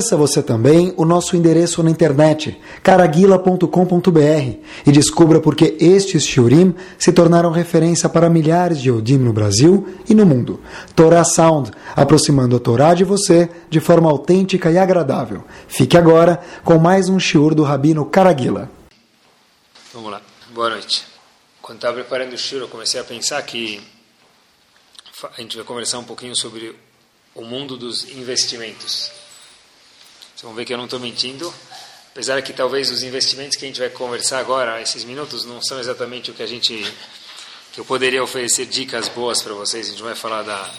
Conheça você também o nosso endereço na internet, caraguila.com.br, e descubra por que estes shiurim se tornaram referência para milhares de Yodim no Brasil e no mundo. Torah Sound, aproximando a Torá de você de forma autêntica e agradável. Fique agora com mais um shiur do Rabino Caraguila. Vamos lá. Boa noite. Quando estava preparando o shiur, eu comecei a pensar que a gente vai conversar um pouquinho sobre o mundo dos investimentos. Vocês vão ver que eu não estou mentindo, apesar que talvez os investimentos que a gente vai conversar agora, esses minutos, não são exatamente o que a gente que eu poderia oferecer dicas boas para vocês. A gente vai falar da,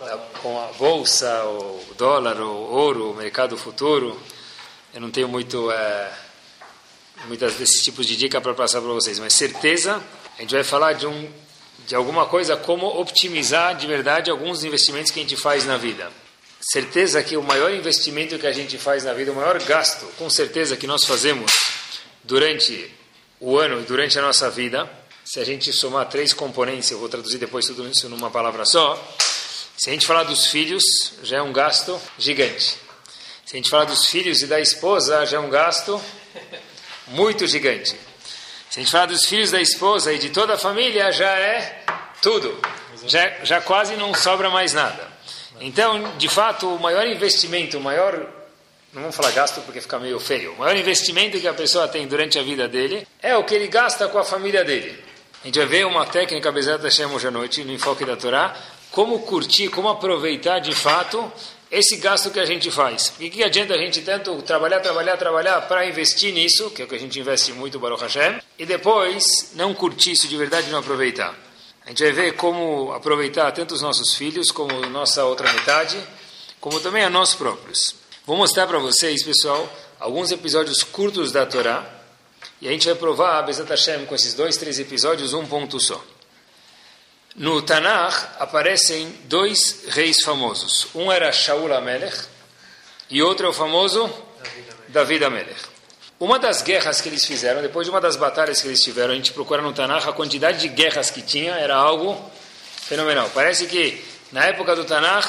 da com a bolsa, o dólar, o ouro, o mercado futuro. Eu não tenho muito é, muitas desses tipos de dica para passar para vocês, mas certeza a gente vai falar de um de alguma coisa como optimizar de verdade alguns investimentos que a gente faz na vida. Certeza que o maior investimento que a gente faz na vida, o maior gasto, com certeza que nós fazemos durante o ano e durante a nossa vida, se a gente somar três componentes, eu vou traduzir depois tudo isso numa palavra só. Se a gente falar dos filhos, já é um gasto gigante. Se a gente falar dos filhos e da esposa, já é um gasto muito gigante. Se a gente falar dos filhos da esposa e de toda a família, já é tudo. Já, já quase não sobra mais nada. Então, de fato, o maior investimento, o maior. Não vamos falar gasto porque fica meio feio. O maior investimento que a pessoa tem durante a vida dele é o que ele gasta com a família dele. A gente vai ver uma técnica, Bezerra Hashem, hoje à noite, no Enfoque da Torá, como curtir, como aproveitar de fato esse gasto que a gente faz. E que adianta a gente tanto trabalhar, trabalhar, trabalhar para investir nisso, que é o que a gente investe muito, Baruch Hashem, e depois não curtir isso de verdade e não aproveitar. A gente vai ver como aproveitar tanto os nossos filhos, como nossa outra metade, como também a nós próprios. Vou mostrar para vocês, pessoal, alguns episódios curtos da Torá, e a gente vai provar, Bezat Hashem, com esses dois, três episódios, um ponto só. No Tanakh aparecem dois reis famosos. Um era Shaul Amelech e outro é o famoso David Amelech. Uma das guerras que eles fizeram, depois de uma das batalhas que eles tiveram, a gente procura no Tanakh, a quantidade de guerras que tinha era algo fenomenal. Parece que na época do Tanakh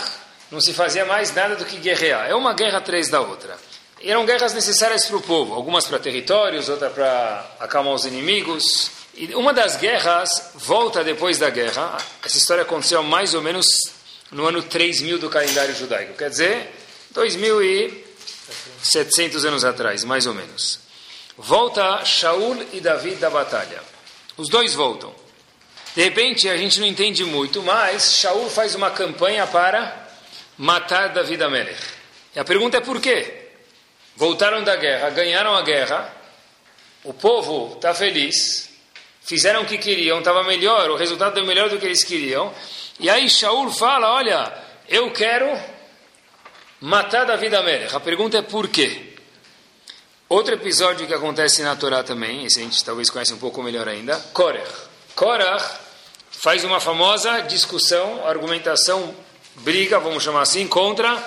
não se fazia mais nada do que guerrear. É uma guerra atrás da outra. E eram guerras necessárias para o povo, algumas para territórios, outra para acalmar os inimigos. E uma das guerras volta depois da guerra. Essa história aconteceu mais ou menos no ano 3000 do calendário judaico. Quer dizer, 2700 anos atrás, mais ou menos. Volta Shaul e Davi da batalha. Os dois voltam. De repente, a gente não entende muito, mas Shaul faz uma campanha para matar Davi da Melech. E a pergunta é por quê? Voltaram da guerra, ganharam a guerra, o povo está feliz, fizeram o que queriam, estava melhor, o resultado deu melhor do que eles queriam. E aí Shaul fala: Olha, eu quero matar Davi da Melech. A pergunta é por quê? Outro episódio que acontece na Torá também, esse a gente talvez conhece um pouco melhor ainda, Korach. Korach faz uma famosa discussão, argumentação, briga, vamos chamar assim, contra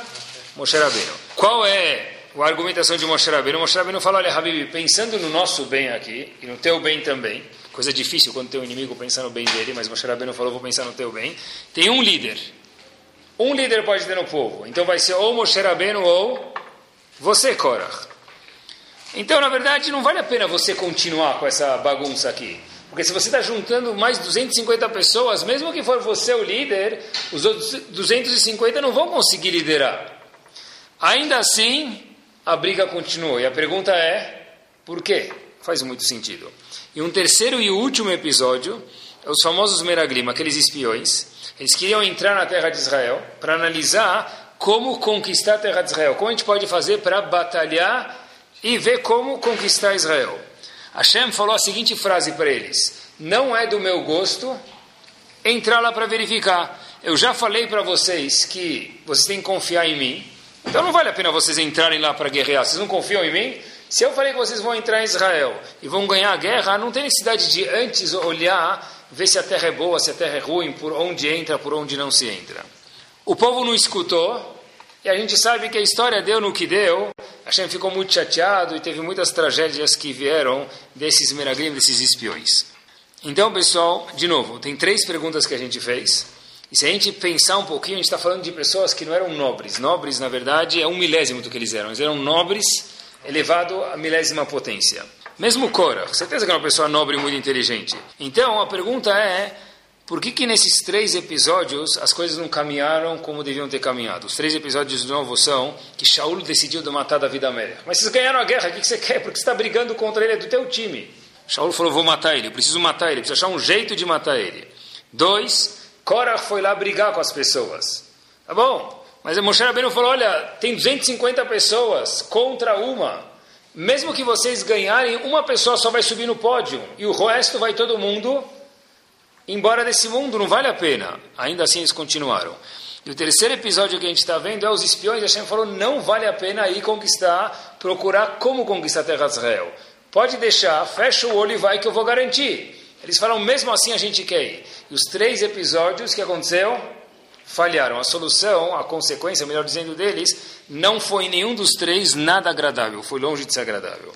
Moshe Rabbeinu. Qual é a argumentação de Moshe Rabbeinu? Moshe Rabbeinu fala, olha, Habib, pensando no nosso bem aqui, e no teu bem também, Coisa difícil quando tem um inimigo pensar no bem dele, mas Moshe Rabbeinu falou, vou pensar no teu bem. Tem um líder. Um líder pode ter no povo. Então vai ser ou Moshe Rabbeinu ou você, Korach. Então, na verdade, não vale a pena você continuar com essa bagunça aqui. Porque se você está juntando mais 250 pessoas, mesmo que for você o líder, os outros 250 não vão conseguir liderar. Ainda assim, a briga continua. E a pergunta é, por quê? Faz muito sentido. E um terceiro e último episódio, é os famosos Meraglim, aqueles espiões. Eles queriam entrar na terra de Israel para analisar como conquistar a terra de Israel. Como a gente pode fazer para batalhar e ver como conquistar Israel. Hashem falou a seguinte frase para eles: Não é do meu gosto entrar lá para verificar. Eu já falei para vocês que vocês têm que confiar em mim. Então não vale a pena vocês entrarem lá para guerrear. Vocês não confiam em mim? Se eu falei que vocês vão entrar em Israel e vão ganhar a guerra, não tem necessidade de antes olhar, ver se a terra é boa, se a terra é ruim, por onde entra, por onde não se entra. O povo não escutou, e a gente sabe que a história deu no que deu. A gente ficou muito chateado e teve muitas tragédias que vieram desses meraglim, desses espiões. Então, pessoal, de novo, tem três perguntas que a gente fez. E se a gente pensar um pouquinho, a gente está falando de pessoas que não eram nobres. Nobres, na verdade, é um milésimo do que eles eram. Eles eram nobres elevado à milésima potência. Mesmo Cora, certeza que é uma pessoa nobre e muito inteligente. Então, a pergunta é, por que que nesses três episódios as coisas não caminharam como deviam ter caminhado? Os três episódios de novo são que Shaul decidiu de matar Davi Amélia. Mas vocês ganharam a guerra, o que você quer? Porque você está brigando contra ele, é do teu time. Shaul falou, vou matar ele, eu preciso matar ele, preciso achar um jeito de matar ele. Dois, Korah foi lá brigar com as pessoas. Tá bom, mas Moshe Rabbeinu falou, olha, tem 250 pessoas contra uma. Mesmo que vocês ganharem, uma pessoa só vai subir no pódio. E o resto vai todo mundo embora desse mundo, não vale a pena. Ainda assim eles continuaram. E o terceiro episódio que a gente está vendo é os espiões. Hashem falou, não vale a pena ir conquistar, procurar como conquistar a terra de Israel. Pode deixar, fecha o olho e vai que eu vou garantir. Eles falam, mesmo assim a gente quer ir. E os três episódios que aconteceu falharam. A solução, a consequência, melhor dizendo, deles, não foi nenhum dos três nada agradável. Foi longe de ser agradável.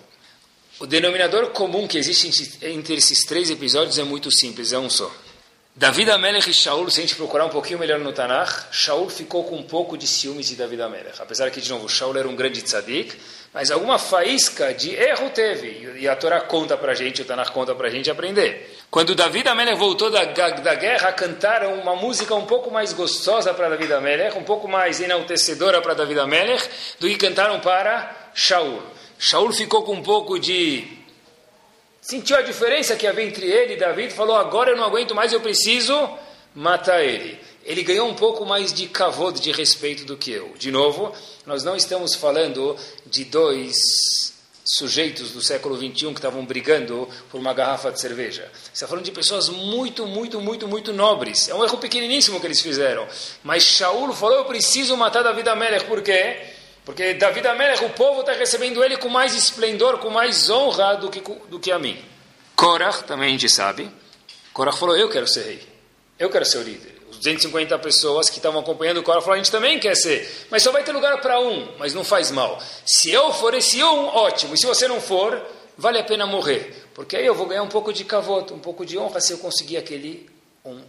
O denominador comum que existe entre esses três episódios é muito simples, é um só. David Amelech e Shaul, se a gente procurar um pouquinho melhor no Tanakh, Shaul ficou com um pouco de ciúmes de David Amelech. Apesar que, de novo, Shaul era um grande tzadik, mas alguma faísca de erro teve. E a Torá conta para a gente, o Tanakh conta a gente aprender. Quando David Amelech voltou da, da guerra, cantaram uma música um pouco mais gostosa para David Amelech, um pouco mais enaltecedora para David Amelech, do que cantaram para Shaul. Shaul ficou com um pouco de. Sentiu a diferença que havia entre ele e David, falou: agora eu não aguento mais, eu preciso matar ele. Ele ganhou um pouco mais de cavode, de respeito do que eu. De novo, nós não estamos falando de dois sujeitos do século XXI que estavam brigando por uma garrafa de cerveja. Está falando de pessoas muito, muito, muito, muito nobres. É um erro pequeniníssimo que eles fizeram. Mas Shaul falou: eu preciso matar David Amelech. Por quê? Porque Davi Amelech, o povo está recebendo ele com mais esplendor, com mais honra do que, do que a mim. Korach, também a gente sabe. Korach falou, eu quero ser rei. Eu quero ser o líder. Os 250 pessoas que estavam acompanhando o Korach falaram, a gente também quer ser. Mas só vai ter lugar para um, mas não faz mal. Se eu for esse um, ótimo. E se você não for, vale a pena morrer. Porque aí eu vou ganhar um pouco de cavoto, um pouco de honra se eu conseguir aquele um,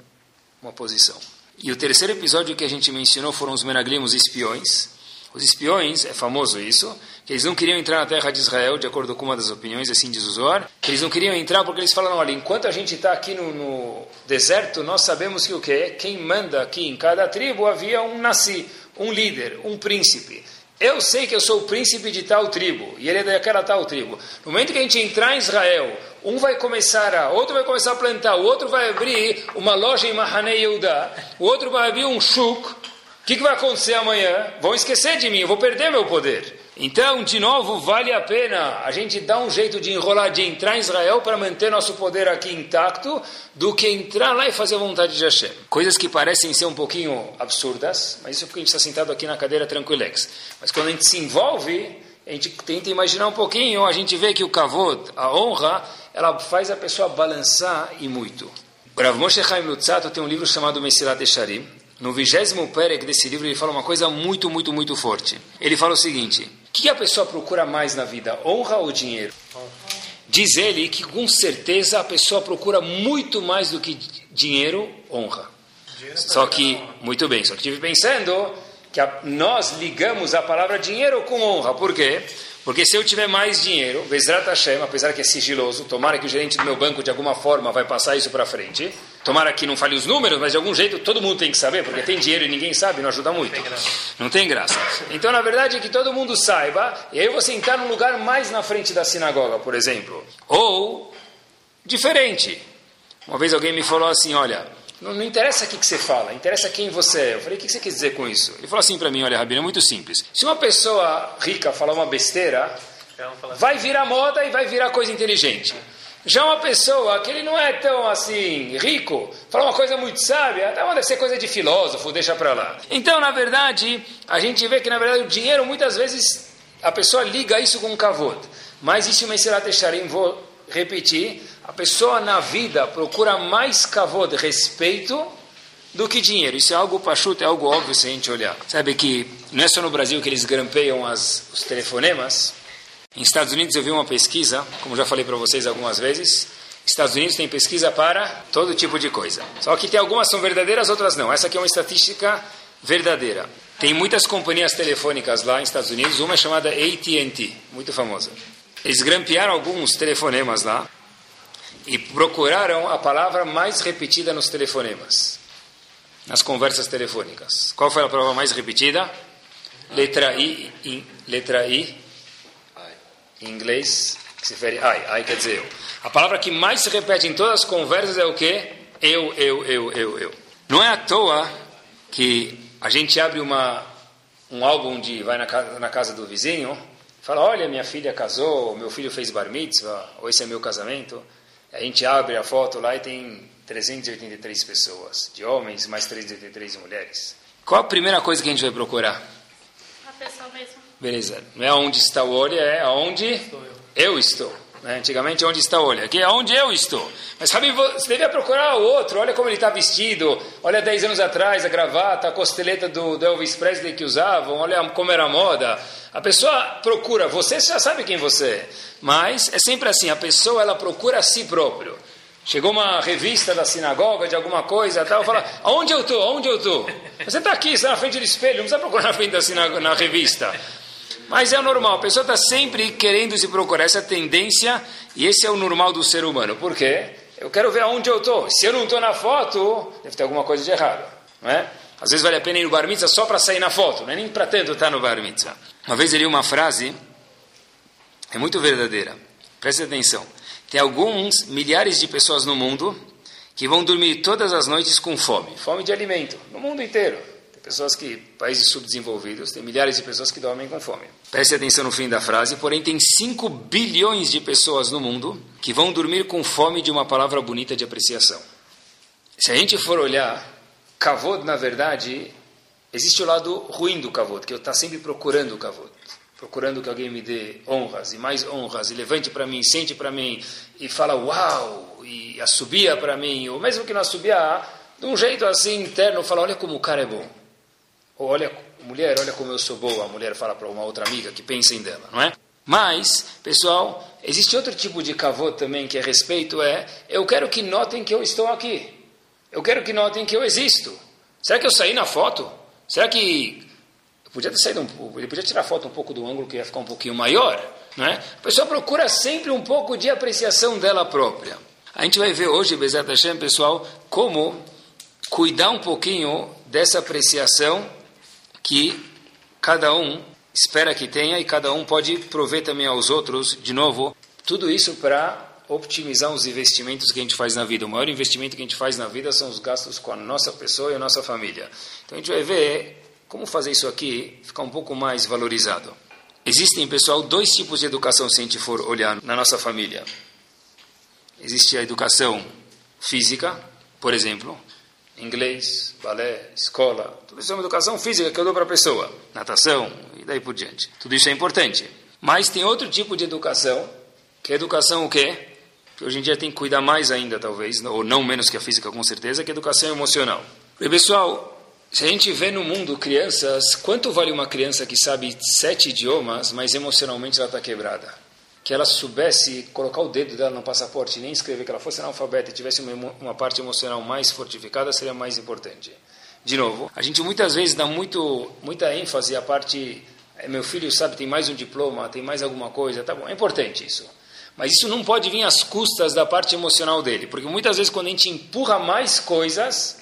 uma posição. E o terceiro episódio que a gente mencionou foram os Menaglim, os espiões. Os espiões, é famoso isso, que eles não queriam entrar na terra de Israel, de acordo com uma das opiniões, assim diz o Zohar, eles não queriam entrar porque eles falaram, olha, enquanto a gente está aqui no, no, deserto, nós sabemos que o que Quem manda aqui em cada tribo havia um nasi, um líder, um príncipe. Eu sei que eu sou o príncipe de tal tribo, e ele é daquela tal tribo. No momento que a gente entrar em Israel, um vai começar a, outro vai começar a plantar, o outro vai abrir uma loja em Mahane Yehuda, o outro vai abrir um shuk, que, que vai acontecer amanhã? Vão esquecer de mim, eu vou perder meu poder. Então, de novo, vale a pena a gente dar um jeito de enrolar, de entrar em Israel para manter nosso poder aqui intacto, do que entrar lá e fazer a vontade de Hashem. Coisas que parecem ser um pouquinho absurdas, mas isso é porque a gente está sentado aqui na cadeira tranquilex. Mas quando a gente se envolve, a gente tenta imaginar um pouquinho, a gente vê que o kavod, a honra, ela faz a pessoa balançar e muito. O Rav Moshe Chaim Lutzato tem um livro chamado Mesilat Esharim, no vigésimo perek desse livro, ele fala uma coisa muito, muito, muito forte. Ele fala o seguinte: o que a pessoa procura mais na vida, honra ou dinheiro? Diz ele que com certeza a pessoa procura muito mais do que dinheiro, honra. Só que, muito bem, só que estive pensando que a, nós ligamos a palavra dinheiro com honra. Por quê? Porque se eu tiver mais dinheiro, Bezrat Hashem, apesar que é sigiloso, tomara que o gerente do meu banco de alguma forma vai passar isso para frente. Tomara que não fale os números, mas de algum jeito todo mundo tem que saber, porque tem dinheiro e ninguém sabe, não ajuda muito. Não tem graça. Então, na verdade, é que todo mundo saiba, e aí você entrar num lugar mais na frente da sinagoga, por exemplo. Ou, diferente. Uma vez alguém me falou assim, olha, não, não, interessa o que, que você fala, interessa quem você é. Eu falei, o que, que você quer dizer com isso? Ele falou assim para mim, olha, Rabino, é muito simples. Se uma pessoa rica falar uma besteira, vai virar moda e vai virar coisa inteligente. Já uma pessoa que ele não é tão assim rico, fala uma coisa muito sábia, até deve ser coisa de filósofo, deixa para lá. Então, na verdade, a gente vê que na verdade o dinheiro muitas vezes a pessoa liga isso com um kavod. Mas isso me será deixarim, vou repetir, a pessoa na vida procura mais kavod, respeito, do que dinheiro. Isso é algo pachuto, é algo óbvio se a gente olhar. Sabe que não é só no Brasil que eles grampeiam as, os telefonemas. Em Estados Unidos eu vi uma pesquisa, como já falei para vocês algumas vezes, Estados Unidos tem pesquisa para todo tipo de coisa. Só que tem algumas são verdadeiras, outras não. Essa aqui é uma estatística verdadeira. Tem muitas companhias telefônicas lá nos Estados Unidos, uma é chamada AT&T, muito famosa. Eles grampearam alguns telefonemas lá e procuraram a palavra mais repetida nos telefonemas, nas conversas telefônicas. Qual foi a palavra mais repetida? Letra I, in, letra I, em inglês, se refere I, I quer dizer eu. A palavra que mais se repete em todas as conversas é o quê? Eu, eu, eu, eu, eu. Não é à toa que a gente abre uma, um álbum de vai na casa, na casa do vizinho, fala, olha, minha filha casou, meu filho fez bar mitzvah, ou esse é meu casamento. A gente abre a foto lá e tem 383 pessoas, de homens, mais 383 mulheres. Qual a primeira coisa que a gente vai procurar? A pessoa mesmo. Beleza. Não é onde está o olho, é aonde estou eu. eu estou. Né? Antigamente, onde está o olho? Aqui é onde eu estou. Mas sabe, você devia procurar o outro. Olha como ele está vestido. Olha 10 anos atrás, a gravata, a costeleta do, do Elvis Presley que usavam. Olha como era a moda. A pessoa procura. Você já sabe quem você é. Mas é sempre assim. A pessoa, ela procura a si próprio. Chegou uma revista da sinagoga, de alguma coisa, tal, fala, aonde eu estou? Aonde eu estou? Você está aqui, está na frente do espelho, não precisa procurar na frente da sinagoga, na revista. Mas é o normal, a pessoa está sempre querendo se procurar essa tendência, e esse é o normal do ser humano. Por quê? Eu quero ver aonde eu estou. Se eu não estou na foto, deve ter alguma coisa de errado. Não é? Às vezes vale a pena ir no bar mitzvah só para sair na foto, não é nem para tanto estar no bar mitzvah. Uma vez eu li uma frase, é muito verdadeira, preste atenção. Tem alguns milhares de pessoas no mundo que vão dormir todas as noites com fome, fome de alimento, no mundo inteiro pessoas que, países subdesenvolvidos, tem milhares de pessoas que dormem com fome. Preste atenção no fim da frase, porém tem 5 bilhões de pessoas no mundo que vão dormir com fome de uma palavra bonita de apreciação. Se a gente for olhar, kavod, na verdade, existe o lado ruim do kavod, que eu estou sempre procurando o kavod. Procurando que alguém me dê honras e mais honras, e levante para mim, sente para mim, e fala uau, e assobia para mim, ou mesmo que não assobiar, de um jeito assim interno, fala olha como o cara é bom. Olha, mulher, olha como eu sou boa, a mulher fala para uma outra amiga que pensem dela, não é? Mas, pessoal, existe outro tipo de cavô também que é respeito, é eu quero que notem que eu estou aqui. Eu quero que notem que eu existo. Será que eu saí na foto? Será que eu podia ter saído um, ele podia tirar foto um pouco do ângulo que ia ficar um pouquinho maior, não é? A pessoa procura sempre um pouco de apreciação dela própria. A gente vai ver hoje, Bezat Hashem, pessoal, como cuidar um pouquinho dessa apreciação que cada um espera que tenha e cada um pode prover também aos outros, de novo, tudo isso para optimizar os investimentos que a gente faz na vida. O maior investimento que a gente faz na vida são os gastos com a nossa pessoa e a nossa família. Então a gente vai ver como fazer isso aqui ficar um pouco mais valorizado. Existem, pessoal, dois tipos de educação se a gente for olhar na nossa família. Existe a educação física, por exemplo, inglês, balé, escola, tudo isso é uma educação física que eu dou para a pessoa, natação e daí por diante. Tudo isso é importante. Mas tem outro tipo de educação, que é educação o quê? Que hoje em dia tem que cuidar mais ainda, talvez, ou não menos que a física, com certeza, que é educação emocional. E pessoal, se a gente vê no mundo crianças, quanto vale uma criança que sabe sete idiomas, mas emocionalmente ela está quebrada? Que ela soubesse colocar o dedo dela no passaporte nem escrever que ela fosse analfabeta e tivesse uma, uma parte emocional mais fortificada, seria mais importante. De novo, a gente muitas vezes dá muito, muita ênfase à parte, é, meu filho sabe, tem mais um diploma, tem mais alguma coisa, tá bom, é importante isso. Mas isso não pode vir às custas da parte emocional dele, porque muitas vezes quando a gente empurra mais coisas,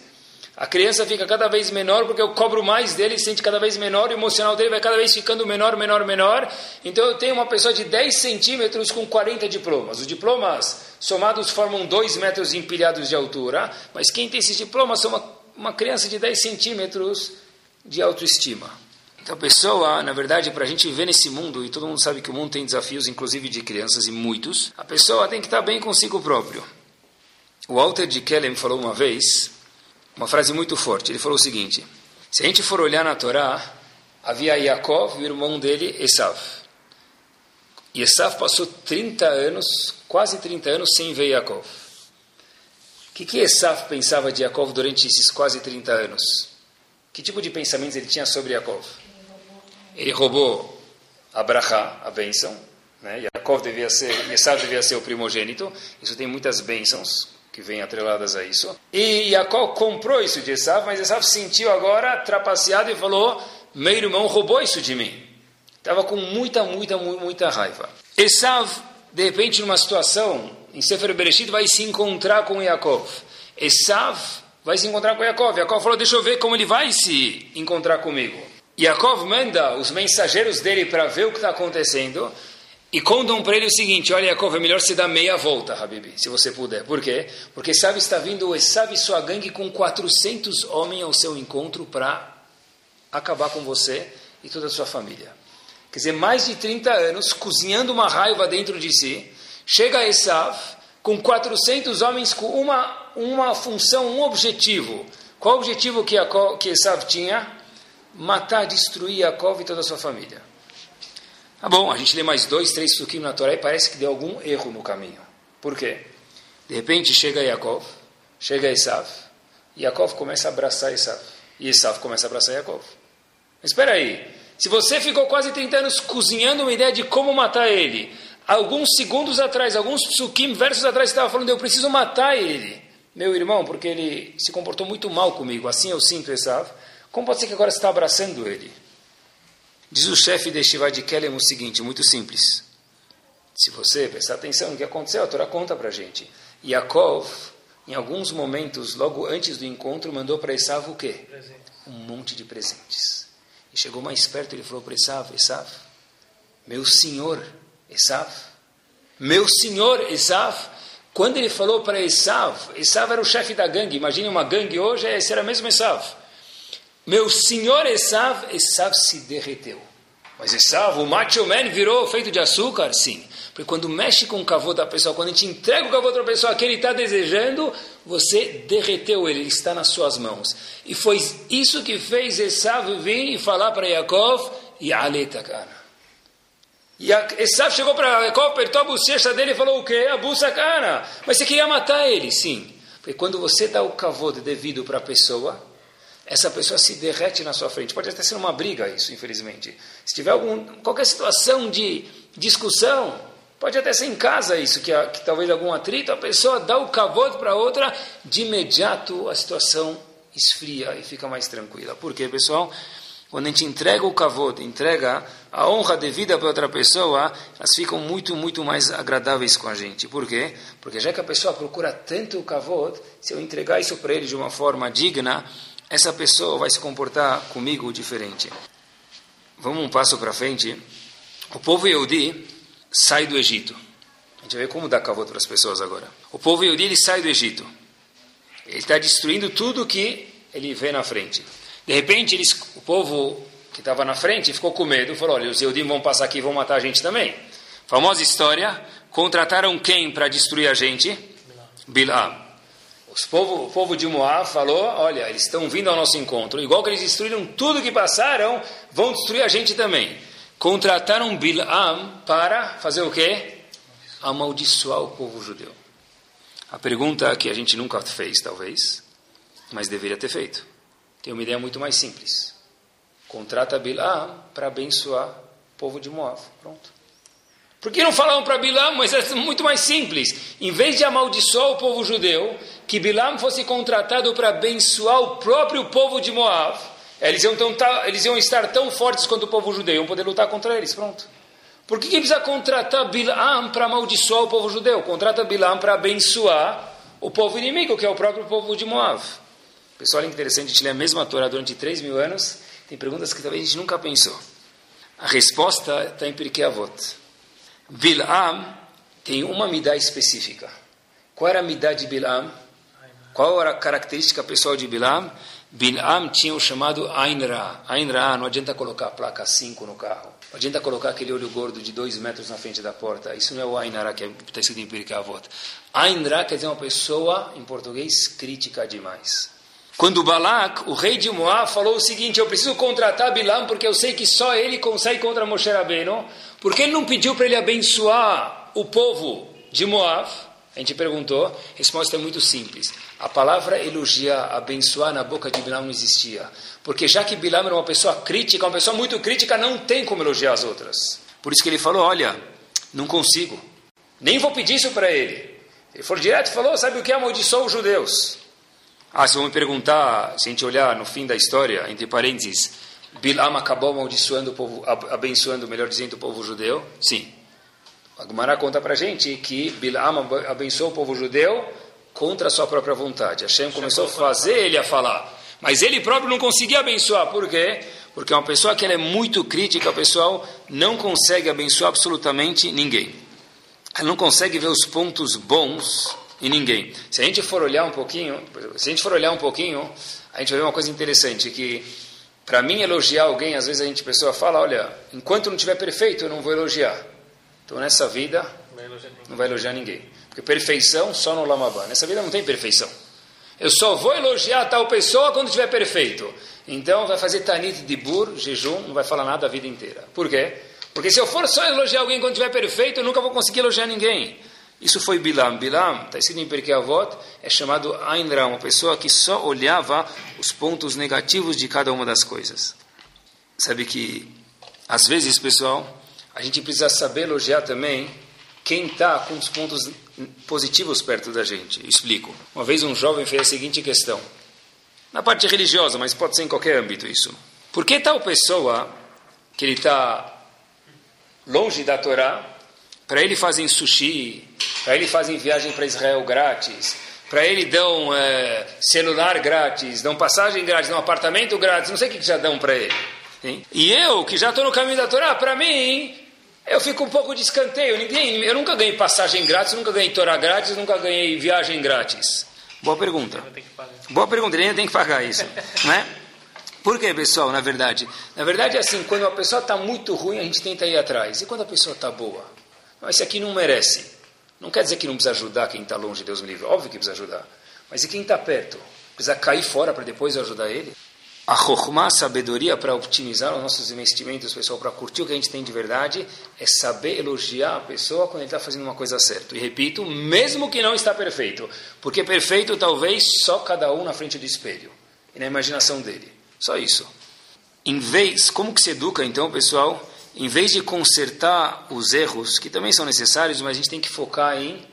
a criança fica cada vez menor porque eu cobro mais dele, sente cada vez menor, o emocional dele vai cada vez ficando menor, menor, menor. Então eu tenho uma pessoa de 10 centímetros com 40 diplomas. Os diplomas somados formam 2 metros empilhados de altura, mas quem tem esses diplomas são uma, uma criança de 10 centímetros de autoestima. Então a pessoa, na verdade, para a gente viver nesse mundo, e todo mundo sabe que o mundo tem desafios, inclusive de crianças e muitos, a pessoa tem que estar bem consigo próprio. O Walter de Kellem falou uma vez uma frase muito forte. Ele falou o seguinte: se a gente for olhar na Torá, havia Yaakov o irmão dele, Esav. E Esav passou 30 anos, quase 30 anos, sem ver Yaakov. O que, que Esav pensava de Yaakov durante esses quase 30 anos? Que tipo de pensamentos ele tinha sobre Yaakov? Ele roubou a a bênção, Né? Yaakov devia ser, Esav devia ser o primogênito. Isso tem muitas bênçãos que vêm atreladas a isso. E Yaakov comprou isso de Esav, mas Esav sentiu agora trapaceado e falou: meu irmão roubou isso de mim. Estava com muita, muita, muita raiva. Esav, de repente, numa situação, em Sefer Bereshit, vai se encontrar com Yaakov. Esav vai se encontrar com Yaakov. Yaakov falou, deixa eu ver como ele vai se encontrar comigo. Yaakov manda os mensageiros dele para ver o que está acontecendo e contam para ele o seguinte, olha Yaakov, é melhor você dar meia volta, Habibi, se você puder. Por quê? Porque Esav está vindo, Esav e sua gangue com 400 homens ao seu encontro para acabar com você e toda a sua família. Quer dizer, mais de 30 anos cozinhando uma raiva dentro de si, chega Esav com 400 homens com uma, uma função, um objetivo. Qual o objetivo que, que Esav tinha? Matar, destruir Yaakov e toda a sua família. Tá bom, a gente lê mais dois, três suquim na Torá e parece que deu algum erro no caminho. Por quê? De repente chega Yaakov, chega Esav, Yaakov começa a abraçar Esav. E Esav começa a abraçar Yaakov. Mas espera aí, se você ficou quase 30 anos cozinhando uma ideia de como matar ele, alguns segundos atrás, alguns psukim, versos atrás, você estava falando, eu preciso matar ele, meu irmão, porque ele se comportou muito mal comigo, assim eu sinto Esav, como pode ser que agora você está abraçando ele? Diz o chefe de Shiva de Kelem o seguinte, muito simples. Se você prestar atenção no que aconteceu, a Torá conta para a gente. Yaakov, em alguns momentos, logo antes do encontro, mandou para Esav o quê? Um monte de presentes. E chegou mais perto e ele falou para Esav, Esav, meu senhor Esav, meu senhor Esav, quando ele falou para Esav, Esav era o chefe da gangue, imagine uma gangue hoje, esse era mesmo Esav. Meu senhor Esav, Esav se derreteu. Mas Esav, o macho man, virou feito de açúcar? Sim. Porque quando mexe com o cavô da pessoa, quando a gente entrega o cavô da pessoa que ele está desejando, você derreteu ele, ele está nas suas mãos. E foi isso que fez Esav vir e falar para Yaakov, Yaleta, cara. E Esav chegou para Yaakov, apertou a bochecha dele e falou o quê? A bucha, cara. Mas você queria matar ele? Sim. Porque quando você dá o cavô devido para a pessoa, essa pessoa se derrete na sua frente. Pode até ser uma briga isso, infelizmente. Se tiver algum, qualquer situação de discussão, pode até ser em casa isso, que, que talvez algum atrito, a pessoa dá o cavoto para outra, de imediato a situação esfria e fica mais tranquila. Por quê, pessoal? Quando a gente entrega o cavoto, entrega a honra devida para outra pessoa, elas ficam muito, muito mais agradáveis com a gente. Por quê? Porque já que a pessoa procura tanto o cavoto, se eu entregar isso para ele de uma forma digna, essa pessoa vai se comportar comigo diferente. Vamos um passo para frente. O povo Yehudi sai do Egito. A gente ver como dar cavalo para as pessoas agora. O povo Yehudi ele sai do Egito. Ele está destruindo tudo que ele vê na frente. De repente, eles, o povo que estava na frente ficou com medo. Falou, olha, os Yehudim vão passar aqui e vão matar a gente também. Famosa história. Contrataram quem para destruir a gente? Bilam. Os povo, o povo de Moab falou: olha, eles estão vindo ao nosso encontro, igual que eles destruíram tudo que passaram, vão destruir a gente também. Contrataram Bilam para fazer o quê? Amaldiçoar o povo judeu. A pergunta que a gente nunca fez, talvez, mas deveria ter feito. Tem uma ideia muito mais simples. Contrata Bilam para abençoar o povo de Moab. Pronto. Por que não falavam para Bilam? Mas é muito mais simples. Em vez de amaldiçoar o povo judeu, que Bilam fosse contratado para abençoar o próprio povo de Moab. Eles iam, tão, eles iam estar tão fortes quanto o povo judeu, iam poder lutar contra eles. Pronto. Por que, que precisa contratar Bilam para amaldiçoar o povo judeu? Contrata Bilam para abençoar o povo inimigo, que é o próprio povo de Moab. Pessoal, é interessante, a gente lê a mesma Torá durante 3 mil anos, tem perguntas que talvez a gente nunca pensou. A resposta está em Pirkei Avot. Bilam tem uma midá específica. Qual era a midá de Bilam? Qual era a característica pessoal de Bilam? Bilam tinha o chamado Ain Ra. Ain Ra, não adianta colocar a placa 5 no carro. Não adianta colocar aquele olho gordo de 2 metros na frente da porta. Isso não é o Ain Ra que está escrito em Pirkei Avot. Ain Ra quer dizer uma pessoa, em português, crítica demais. Quando Balak, o rei de Moab, falou o seguinte, eu preciso contratar Bilam porque eu sei que só ele consegue contra Moshe Rabbeinu, porque ele não pediu para ele abençoar o povo de Moab? A gente perguntou, a resposta é muito simples. A palavra elogiar, abençoar na boca de Bilam não existia. Porque já que Bilam era uma pessoa crítica, uma pessoa muito crítica, não tem como elogiar as outras. Por isso que ele falou, olha, Não consigo. Nem vou pedir isso para ele. Ele foi direto e falou: Sabe o que amaldiçoou os judeus? Ah, se vão me perguntar, se a gente olhar no fim da história, entre parênteses, Bilam acabou amaldiçoando o povo, abençoando, melhor dizendo, o povo judeu? Sim. A Gemara conta para gente que Bilam abençoou o povo judeu contra a sua própria vontade. Hashem começou a fazer ele a falar. Mas ele próprio não conseguia abençoar. Por quê? Porque é uma pessoa que é muito crítica, pessoal não consegue abençoar absolutamente ninguém. Ela não consegue ver os pontos bons em ninguém. Se a gente for olhar um pouquinho, se a gente for olhar um pouquinho, a gente vai ver uma coisa interessante que para mim elogiar alguém, às vezes a gente a pessoa fala, olha, enquanto não estiver perfeito, eu não vou elogiar. Então nessa vida não vai elogiar ninguém. Porque perfeição só no Lamabá. Nessa vida não tem perfeição. Eu só vou elogiar tal pessoa quando estiver perfeito. Então vai fazer tanit de bur, jejum, não vai falar nada a vida inteira. Por quê? Porque se eu for só elogiar alguém quando estiver perfeito, eu nunca vou conseguir elogiar ninguém. Isso foi Bilam. Bilam, está escrito em Perkei Avot, é chamado Ain Ra, uma pessoa que só olhava os pontos negativos de cada uma das coisas. Sabe que, às vezes, pessoal, a gente precisa saber elogiar também quem está com os pontos positivos perto da gente. Eu explico. Uma vez um jovem fez a seguinte questão. Na parte religiosa, mas pode ser em qualquer âmbito isso. Por que tal pessoa que ele está longe da Torá, para ele fazem sushi, para ele fazem viagem para Israel grátis, para ele dão é, celular grátis, dão passagem grátis, dão apartamento grátis, não sei o que já dão para ele. Hein? E eu, que já estou no caminho da Torá, para mim, eu fico um pouco de escanteio. Ninguém, eu nunca ganhei passagem grátis, nunca ganhei Torá grátis, nunca ganhei viagem grátis. Boa pergunta. Boa pergunta, ele ainda tem que pagar isso. né? Por quê, pessoal, na verdade? Na verdade é assim, quando a pessoa está muito ruim, a gente tenta ir atrás. E quando a pessoa está boa? Não, esse aqui não merece. Não quer dizer que não precisa ajudar quem está longe, Deus me livre. Óbvio que precisa ajudar. Mas e quem está perto? Precisa cair fora para depois ajudar ele? A a sabedoria para optimizar os nossos investimentos, pessoal, para curtir o que a gente tem de verdade, é saber elogiar a pessoa quando ele está fazendo uma coisa certa. E repito, mesmo que não está perfeito, porque perfeito talvez só cada um na frente do espelho e na imaginação dele. Só isso. Em vez, como que se educa então, pessoal? Em vez de consertar os erros, que também são necessários, mas a gente tem que focar em,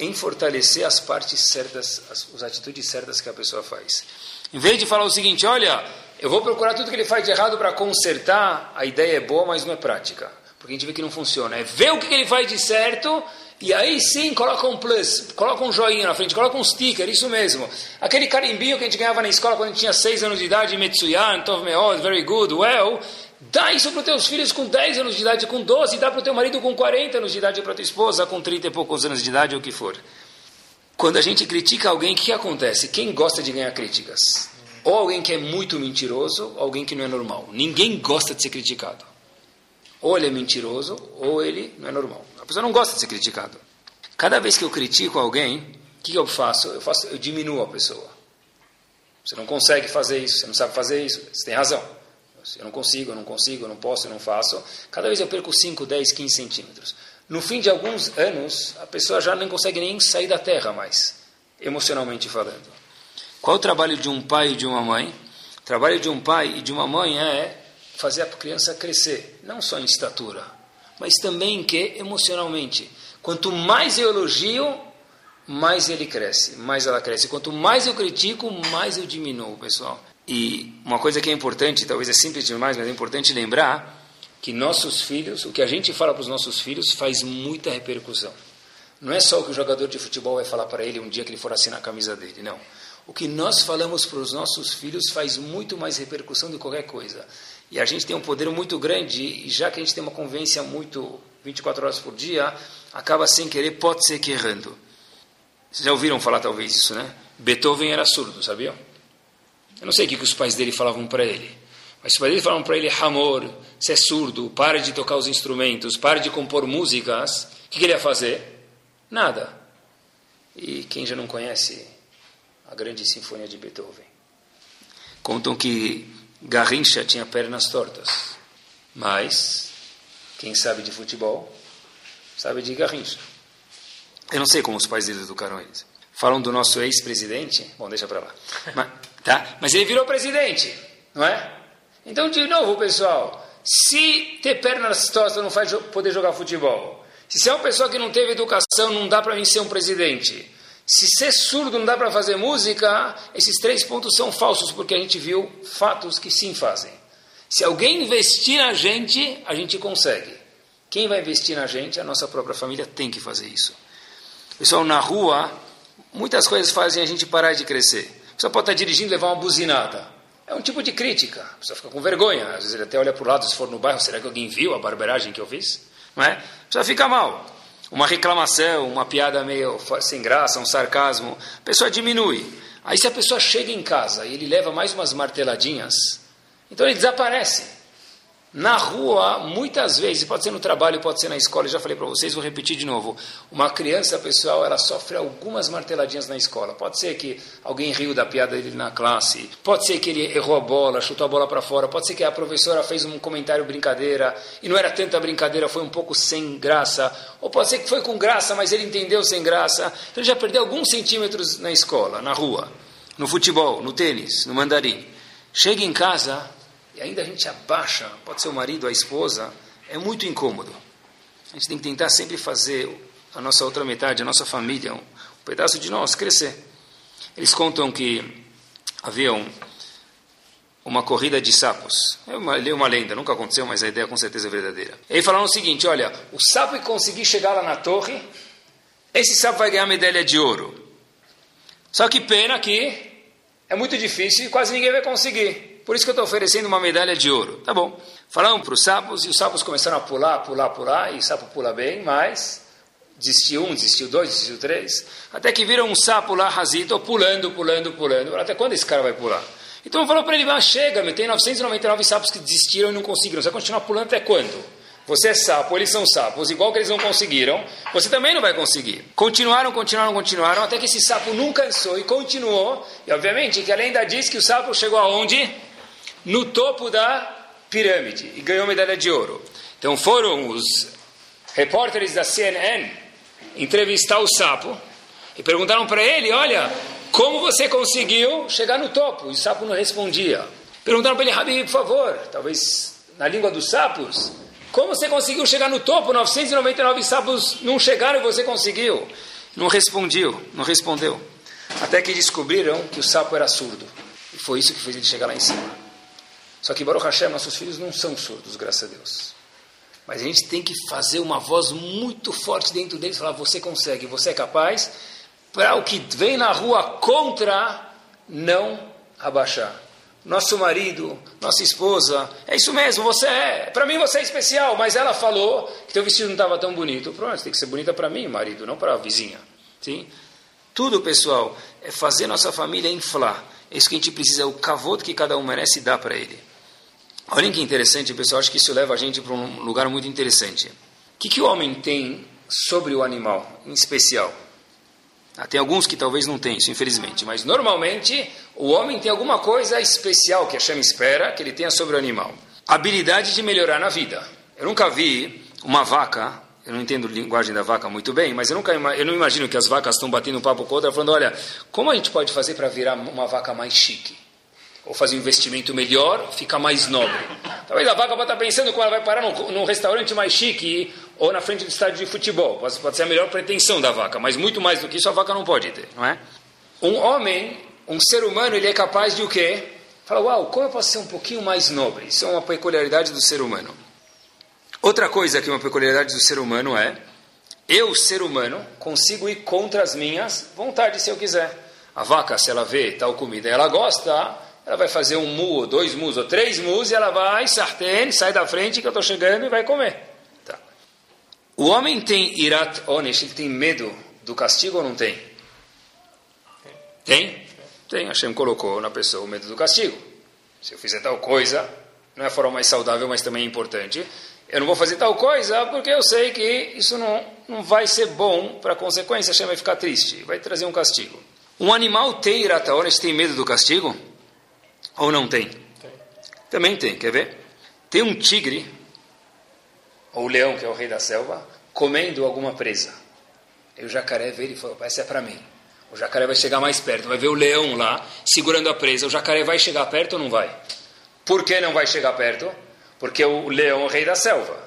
em fortalecer as partes certas, as, as atitudes certas que a pessoa faz. Em vez de falar o seguinte, olha, eu vou procurar tudo que ele faz de errado para consertar, a ideia é boa, mas não é prática. Porque a gente vê que não funciona. É ver o que ele faz de certo e aí sim coloca um plus, coloca um joinha na frente, coloca um sticker, isso mesmo. Aquele carimbinho que a gente ganhava na escola quando a gente tinha 6 anos de idade, Metsuyan, Tov Meod, very good, well. Dá isso para os teus filhos com 10 anos de idade, com 12, dá para o teu marido com 40 anos de idade, para tua esposa com 30 e poucos anos de idade, ou o que for. Quando a gente critica alguém, o que acontece? Quem gosta de ganhar críticas? Ou alguém que é muito mentiroso, ou alguém que não é normal. Ninguém gosta de ser criticado. Ou ele é mentiroso, ou ele não é normal. A pessoa não gosta de ser criticado. Cada vez que eu critico alguém, o que eu faço? Eu, faço? eu diminuo a pessoa. Você não consegue fazer isso, você não sabe fazer isso, você tem razão. Eu não consigo, eu não consigo, eu não posso, eu não faço. Cada vez eu perco 5, 10, 15 centímetros. No fim de alguns anos, a pessoa já não consegue nem sair da terra mais, emocionalmente falando. Qual o trabalho de um pai e de uma mãe? O trabalho de um pai e de uma mãe é fazer a criança crescer, não só em estatura, mas também que emocionalmente. Quanto mais eu elogio, mais ele cresce, mais ela cresce. Quanto mais eu critico, mais eu diminuo, pessoal. E uma coisa que é importante, talvez é simples demais, mas é importante lembrar que nossos filhos, o que a gente fala para os nossos filhos faz muita repercussão. Não é só o que o jogador de futebol vai falar para ele um dia que ele for assinar a camisa dele, não. O que nós falamos para os nossos filhos faz muito mais repercussão do que qualquer coisa. E a gente tem um poder muito grande, e já que a gente tem uma convivência muito 24 horas por dia, acaba sem querer, pode ser que errando. Vocês já ouviram falar talvez isso, né? Beethoven era surdo, sabiam? Eu não sei o que, os pais dele falavam para ele. Mas se eles falam para ele, Amor, você é surdo, pare de tocar os instrumentos, pare de compor músicas, o que ele ia fazer? Nada. E quem já não conhece a grande sinfonia de Beethoven? Contam que Garrincha tinha pernas tortas, mas quem sabe de futebol sabe de Garrincha. Eu não sei como os pais dele educaram eles. Falam do nosso ex-presidente, bom, deixa para lá. Mas, tá? mas ele virou presidente, não é? Então, de novo, pessoal, Se ter perna nas não faz poder jogar futebol. Se você é uma pessoa que não teve educação, não dá para mim ser um presidente. Se ser surdo não dá para fazer música, esses três pontos são falsos, porque a gente viu fatos que sim fazem. Se alguém investir na gente, a gente consegue. Quem vai investir na gente? A nossa própria família tem que fazer isso. Pessoal, na rua, muitas coisas fazem a gente parar de crescer. Pessoa pode estar dirigindo e levar uma buzinada. É um tipo de crítica. A pessoa fica com vergonha. Às vezes ele até olha para o lado, se for no bairro, será que alguém viu a barbeiragem que eu fiz? Não é? A pessoa fica mal. Uma reclamação, uma piada meio sem graça, um sarcasmo, a pessoa diminui. Aí se a pessoa chega em casa e ele leva mais umas marteladinhas, então ele desaparece. Na rua, muitas vezes, pode ser no trabalho, pode ser na escola, eu já falei para vocês, vou repetir de novo. Uma criança, pessoal, ela sofre algumas marteladinhas na escola. Pode ser que alguém riu da piada dele na classe, pode ser que ele errou a bola, chutou a bola para fora, pode ser que a professora fez um comentário brincadeira e não era tanta brincadeira, foi um pouco sem graça, ou pode ser que foi com graça, mas ele entendeu sem graça. Então ele já perdeu alguns centímetros na escola, na rua, no futebol, no tênis, no mandarim. Chega em casa, e ainda a gente abaixa, pode ser o marido, a esposa, é muito incômodo. A gente tem que tentar sempre fazer a nossa outra metade, a nossa família, um, pedaço de nós crescer. Eles contam que havia um, uma corrida de sapos. Eu li uma lenda, nunca aconteceu, mas a ideia com certeza é verdadeira. E aí falaram o seguinte: olha, o sapo que conseguir chegar lá na torre, esse sapo vai ganhar medalha de ouro. Só que pena que é muito difícil e quase ninguém vai conseguir. Por isso que eu estou oferecendo uma medalha de ouro. Tá bom. Falaram para os sapos e os sapos começaram a pular, pular, pular. E o sapo pula bem, mas desistiu um, desistiu dois, desistiu três. Até que viram um sapo lá, razito, pulando, pulando, pulando. Até quando esse cara vai pular? Então falou para ele, ah, chega, meu, tem 999 sapos que desistiram e não conseguiram. Você vai continuar pulando até quando? Você é sapo, eles são sapos, igual que eles não conseguiram, você também não vai conseguir. Continuaram, continuaram, continuaram, até que esse sapo não cansou e continuou. E obviamente que a lenda diz que o sapo chegou aonde? No topo da pirâmide e ganhou medalha de ouro. Então foram os repórteres da CNN entrevistar o sapo e perguntaram para ele: Olha, como você conseguiu chegar no topo? E o sapo não respondia. Perguntaram para ele: Habib, por favor, talvez na língua dos sapos, como você conseguiu chegar no topo? 999 sapos não chegaram e você conseguiu. Não respondeu, não respondeu. Até que descobriram que o sapo era surdo. E foi isso que fez ele chegar lá em cima. Só que Baruch Hashem, nossos filhos não são surdos, graças a Deus. Mas a gente tem que fazer uma voz muito forte dentro deles, falar, você consegue, você é capaz, para o que vem na rua contra não abaixar. Nosso marido, nossa esposa, é isso mesmo, você é. Para mim você é especial, mas ela falou que teu vestido não estava tão bonito. Pronto, tem que ser bonita para mim, marido, não para a vizinha. Sim? Tudo, pessoal, é fazer nossa família inflar. É isso que a gente precisa, é o cavoto que cada um merece dar para ele. Olhem que interessante, pessoal, acho que isso leva a gente para um lugar muito interessante. O que, que o homem tem sobre o animal, em especial? Ah, tem alguns que talvez não tenham isso, infelizmente, mas normalmente o homem tem alguma coisa especial que a chama espera que ele tenha sobre o animal. Habilidade de melhorar na vida. Eu nunca vi uma vaca, eu não entendo a linguagem da vaca muito bem, mas eu, nunca, eu não imagino que as vacas estão batendo um papo com outra, falando: olha, como a gente pode fazer para virar uma vaca mais chique? Ou fazer um investimento melhor, fica mais nobre. Talvez a vaca estar pensando como ela vai parar num, num restaurante mais chique ou na frente do estádio de futebol. Pode, pode ser a melhor pretensão da vaca, mas muito mais do que isso a vaca não pode ter, não é? Um homem, um ser humano, ele é capaz de o quê? Fala, uau, como eu posso ser um pouquinho mais nobre? Isso é uma peculiaridade do ser humano. Outra coisa que é uma peculiaridade do ser humano é, eu, ser humano, consigo ir contra as minhas vontades se eu quiser. A vaca, se ela vê tal comida ela gosta, ela vai fazer um mu, ou dois mus, ou três mus, e ela vai, sartene, sai da frente que eu estou chegando e vai comer. Tá. O homem tem irat onesh, ele tem medo do castigo ou não tem? Tem? Tem. Hashem colocou na pessoa o medo do castigo. Se eu fizer tal coisa, não é a forma mais saudável, mas também é importante. Eu não vou fazer tal coisa porque eu sei que isso não, não vai ser bom para a consequência. Hashem vai ficar triste, vai trazer um castigo. Um animal tem irat onesh, tem medo do castigo? Ou não tem? tem? Também tem, quer ver? Tem um tigre, ou o leão, que é o rei da selva, comendo alguma presa. Aí o jacaré vê ele e fala, essa é para mim. O jacaré vai chegar mais perto, vai ver o leão lá, segurando a presa. O jacaré vai chegar perto ou não vai? Por que não vai chegar perto? porque o leão é o rei da selva.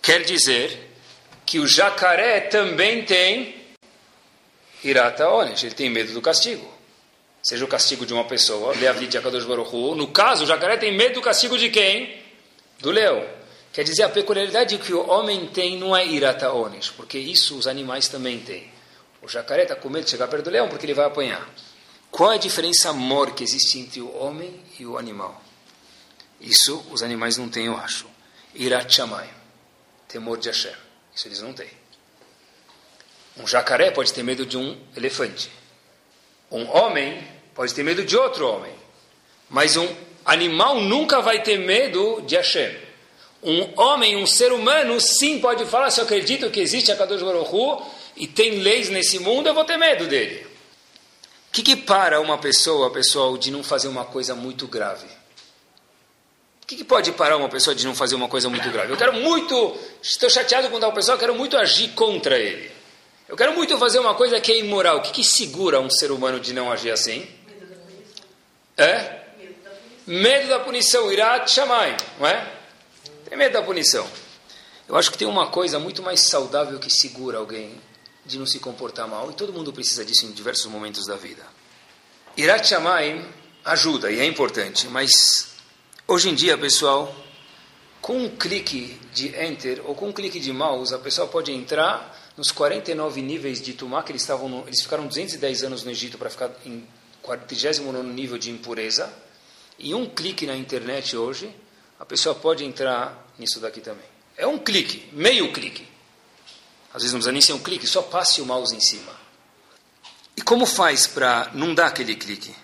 Quer dizer que o jacaré também tem irata onish, ele tem medo do castigo. Seja o castigo de uma pessoa, No caso, o jacaré tem medo do castigo de quem? Do leão. Quer dizer, a peculiaridade que o homem tem não é irata onish, porque isso os animais também têm. O jacaré está com medo de chegar perto do leão porque ele vai apanhar. Qual é a diferença amor que existe entre o homem e o animal? Isso os animais não têm, eu acho. Irat temor de Hashem. Isso eles não têm. Um jacaré pode ter medo de um elefante. Um homem pode ter medo de outro homem. Mas um animal nunca vai ter medo de Hashem. Um homem, um ser humano, sim pode falar: se eu acredito que existe a Kadosh Baruch e tem leis nesse mundo, eu vou ter medo dele. O que, que para uma pessoa, pessoal, de não fazer uma coisa muito grave? O que, que, pode parar uma pessoa de não fazer uma coisa muito grave? Eu quero muito, estou chateado com tal pessoa, quero muito agir contra ele. Eu quero muito fazer uma coisa que é imoral. O que, que segura um ser humano de não agir assim? É? Medo da punição. Irá chamai, não é? Tem medo da punição. Eu acho que tem uma coisa muito mais saudável que segura alguém de não se comportar mal. E todo mundo precisa disso em diversos momentos da vida. Irá chamai ajuda e é importante, mas hoje em dia, pessoal, com um clique de enter ou com um clique de mouse, a pessoa pode entrar nos 49 níveis de Tumá, que eles, estavam no, eles ficaram 210 anos no Egito para ficar em 49 nível de impureza, e um clique na internet hoje, a pessoa pode entrar nisso daqui também. É um clique, meio clique. Às vezes não precisa nem ser um clique, só passe o mouse em cima. E como faz para não dar aquele clique?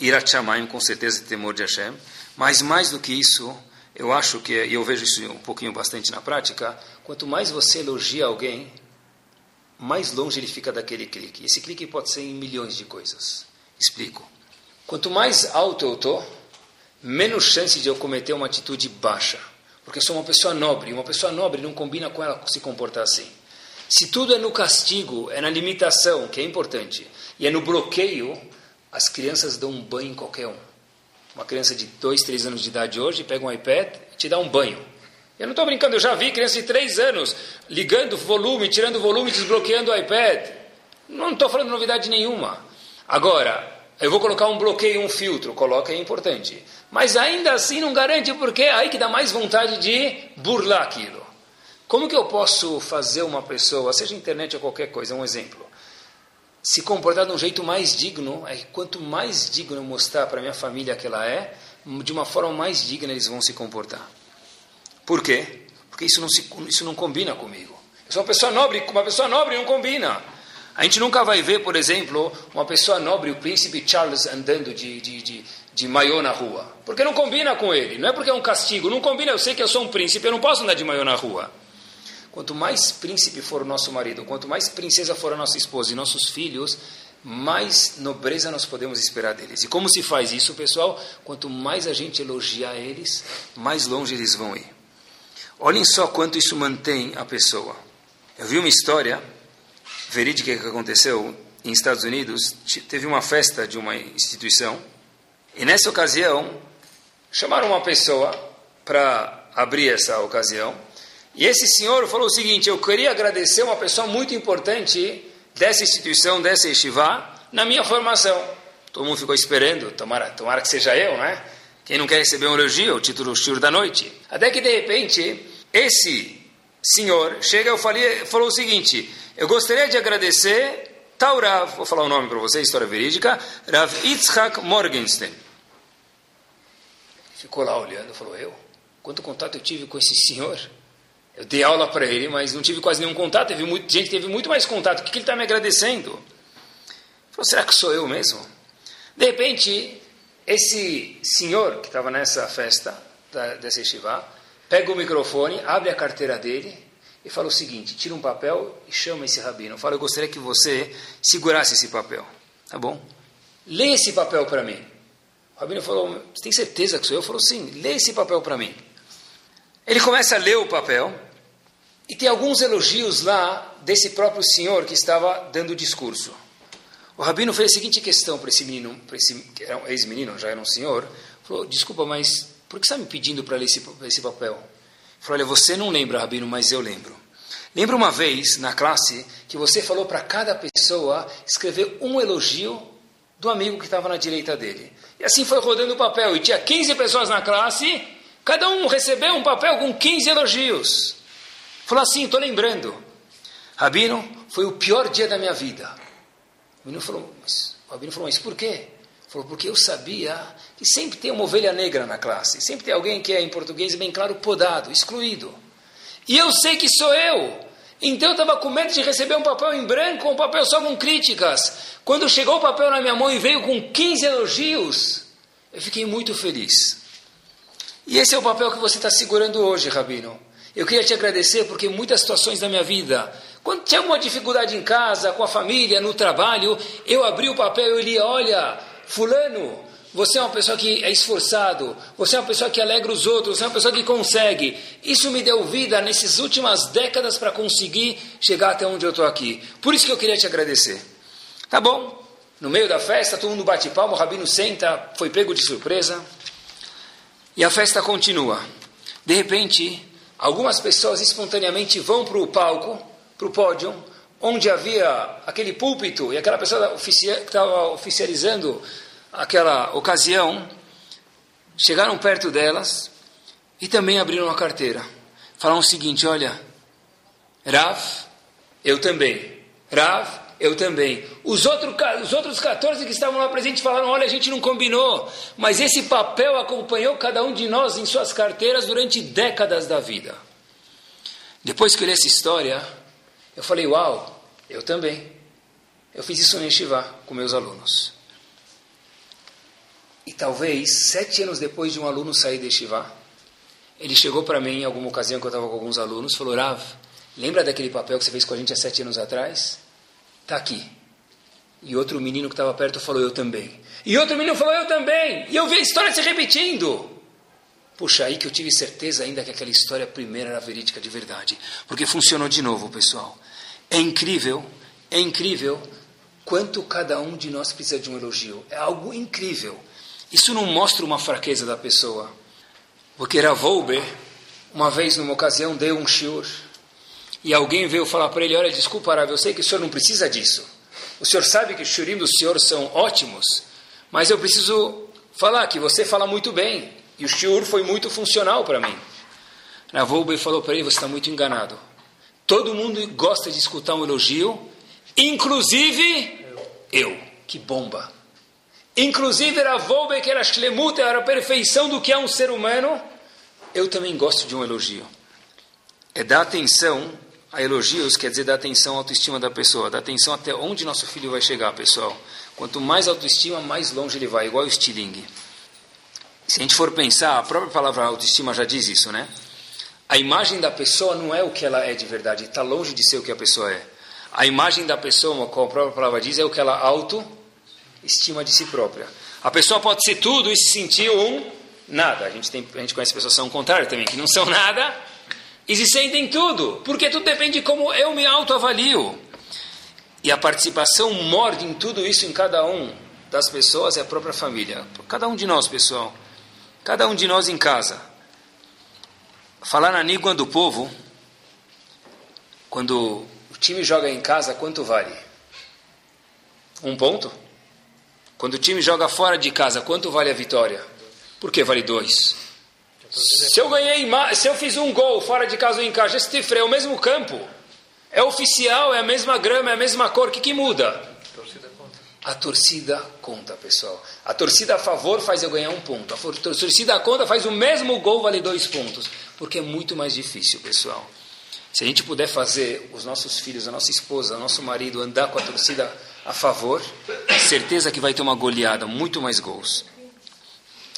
Irat Shamayim, com certeza, temor de Hashem. Mas mais do que isso, eu acho que, e eu vejo isso um pouquinho bastante na prática, quanto mais você elogia alguém, mais longe ele fica daquele clique. Esse clique pode ser em milhões de coisas. Explico. Quanto mais alto eu estou, menos chance de eu cometer uma atitude baixa. Porque eu sou uma pessoa nobre. Uma pessoa nobre não combina com ela se comportar assim. Se tudo é no castigo, é na limitação, que é importante, e é no bloqueio, as crianças dão um banho em qualquer um. Uma criança de 2, 3 anos de idade hoje pega um iPad e te dá um banho. Eu não estou brincando, eu já vi crianças de 3 anos ligando volume, tirando volume, desbloqueando o iPad. Não estou falando novidade nenhuma. Agora, eu vou colocar um bloqueio, um filtro, coloca é importante. Mas ainda assim não garante porque é aí que dá mais vontade de burlar aquilo. Como que eu posso fazer uma pessoa, seja internet ou qualquer coisa, um exemplo, se comportar de um jeito mais digno, é quanto mais digno eu mostrar para minha família que ela é, de uma forma mais digna eles vão se comportar. Por quê? Porque isso não, se, isso não combina comigo. Eu sou uma pessoa nobre, uma pessoa nobre não combina. A gente nunca vai ver, por exemplo, uma pessoa nobre, o príncipe Charles, andando de, de, de, de maiô na rua. Porque não combina com ele. Não é porque é um castigo. Não combina. Eu sei que eu sou um príncipe, eu não posso andar de maiô na rua. Quanto mais príncipe for o nosso marido, quanto mais princesa for a nossa esposa e nossos filhos, mais nobreza nós podemos esperar deles. E como se faz isso, pessoal? Quanto mais a gente elogiar eles, mais longe eles vão ir. Olhem só quanto isso mantém a pessoa. Eu vi uma história verídica que aconteceu em Estados Unidos. Teve uma festa de uma instituição e nessa ocasião chamaram uma pessoa para abrir essa ocasião. E esse senhor falou o seguinte: Eu queria agradecer uma pessoa muito importante dessa instituição, dessa yeshiva, na minha formação. Todo mundo ficou esperando, tomara, tomara que seja eu, né? Quem não quer receber um elogio, o título Shur da noite. Até que de repente esse senhor chega e falei, falou o seguinte: Eu gostaria de agradecer tal Rav, vou falar o nome para vocês, história verídica, Rav Yitzhak Morgenstern. Ficou lá olhando, falou: Eu? Quanto contato eu tive com esse senhor? Eu dei aula para ele, mas não tive quase nenhum contato. Teve muito, gente teve muito mais contato. O que, que ele está me agradecendo? Falou: Será que sou eu mesmo? De repente, esse senhor que estava nessa festa da, dessa yeshiva, pega o microfone, abre a carteira dele e fala o seguinte: tira um papel e chama esse rabino. Fala, eu gostaria que você segurasse esse papel. Tá bom? Lê esse papel para mim. O rabino falou: Você tem certeza que sou eu? Falou: Sim, lê esse papel para mim. Ele começa a ler o papel e tem alguns elogios lá desse próprio senhor que estava dando o discurso. O rabino fez a seguinte questão para esse menino, para esse ex-menino, já era um senhor, falou: Desculpa, mas por que você está me pedindo para ler esse, esse papel? Ele falou, olha, você não lembra, Rabino, mas eu lembro. Lembra uma vez na classe que você falou para cada pessoa escrever um elogio do amigo que estava na direita dele. E assim foi rodando o papel. E tinha 15 pessoas na classe, cada um recebeu um papel com 15 elogios. Falou assim: estou lembrando. Rabino, foi o pior dia da minha vida. O Rabino falou: mas, o Rabino falou, mas por quê? Falou, porque eu sabia que sempre tem uma ovelha negra na classe. Sempre tem alguém que é, em português, bem claro, podado, excluído. E eu sei que sou eu. Então eu estava com medo de receber um papel em branco, um papel só com críticas. Quando chegou o papel na minha mão e veio com 15 elogios, eu fiquei muito feliz. E esse é o papel que você está segurando hoje, Rabino. Eu queria te agradecer porque muitas situações da minha vida, quando tinha alguma dificuldade em casa, com a família, no trabalho, eu abri o papel e li, olha, fulano, você é uma pessoa que é esforçado, você é uma pessoa que alegra os outros, você é uma pessoa que consegue. Isso me deu vida nessas últimas décadas para conseguir chegar até onde eu estou aqui. Por isso que eu queria te agradecer. Tá bom? No meio da festa, todo mundo bate palma, o rabino senta, foi pego de surpresa. E a festa continua. De repente, algumas pessoas espontaneamente vão para o palco, para o pódio, onde havia aquele púlpito e aquela pessoa que estava oficializando aquela ocasião, chegaram perto delas e também abriram a carteira. Falaram o seguinte: olha, Rav, eu também. Rav, eu também. Os, outro, os outros 14 que estavam lá presentes falaram: olha, a gente não combinou, mas esse papel acompanhou cada um de nós em suas carteiras durante décadas da vida. Depois que eu li essa história, eu falei: uau, eu também. Eu fiz isso no Yeshiva com meus alunos. E talvez, sete anos depois de um aluno sair de Shivá, ele chegou para mim em alguma ocasião que eu estava com alguns alunos, falou, Rav, lembra daquele papel que você fez com a gente há sete anos atrás? Está aqui. E outro menino que estava perto falou, eu também. E outro menino falou, eu também. E eu vi a história se repetindo. Puxa, aí que eu tive certeza ainda que aquela história primeira era verídica de verdade. Porque funcionou de novo, pessoal. É incrível, é incrível quanto cada um de nós precisa de um elogio. É algo incrível. Isso não mostra uma fraqueza da pessoa. Porque Ravolbe, uma vez numa ocasião, deu um shiur. E alguém veio falar para ele: Olha, desculpa, Rav, eu sei que o senhor não precisa disso. O senhor sabe que os shurim do senhor são ótimos, mas eu preciso falar que você fala muito bem. E o shiur foi muito funcional para mim. Ravolbe falou para ele: Você está muito enganado. Todo mundo gosta de escutar um elogio, inclusive eu. Que bomba! Inclusive, era Volbe, que era Shlemut, era a perfeição do que é um ser humano. Eu também gosto de um elogio. É dar atenção a elogios, quer dizer, dar atenção à autoestima da pessoa, dar atenção até onde nosso filho vai chegar, pessoal. Quanto mais autoestima, mais longe ele vai, igual o Stiling. Se a gente for pensar, a própria palavra autoestima já diz isso, né? A imagem da pessoa não é o que ela é de verdade, está longe de ser o que a pessoa é. A imagem da pessoa, como a própria palavra diz, é o que ela auto estima de si própria. A pessoa pode ser tudo e se sentir um nada. A gente, tem, a gente conhece pessoas que são o contrário também, que não são nada e se sentem tudo, porque tudo depende de como eu me autoavalio. E a participação morde em tudo isso em cada um das pessoas é a própria família. Cada um de nós, pessoal. Cada um de nós em casa. Falar na língua do povo, quando o time joga em casa, quanto vale? Um ponto? Quando o time joga fora de casa, quanto vale a vitória? Por que vale dois? Se eu ganhei, se eu fiz um gol fora de casa ou em casa, esse é o mesmo campo. É oficial, é a mesma grama, é a mesma cor. O que, que muda? A torcida conta, pessoal. A torcida a favor faz eu ganhar um ponto. A torcida conta faz o mesmo gol, vale dois pontos. Porque é muito mais difícil, pessoal. Se a gente puder fazer os nossos filhos, a nossa esposa, o nosso marido andar com a torcida a favor, certeza que vai ter uma goleada, muito mais gols.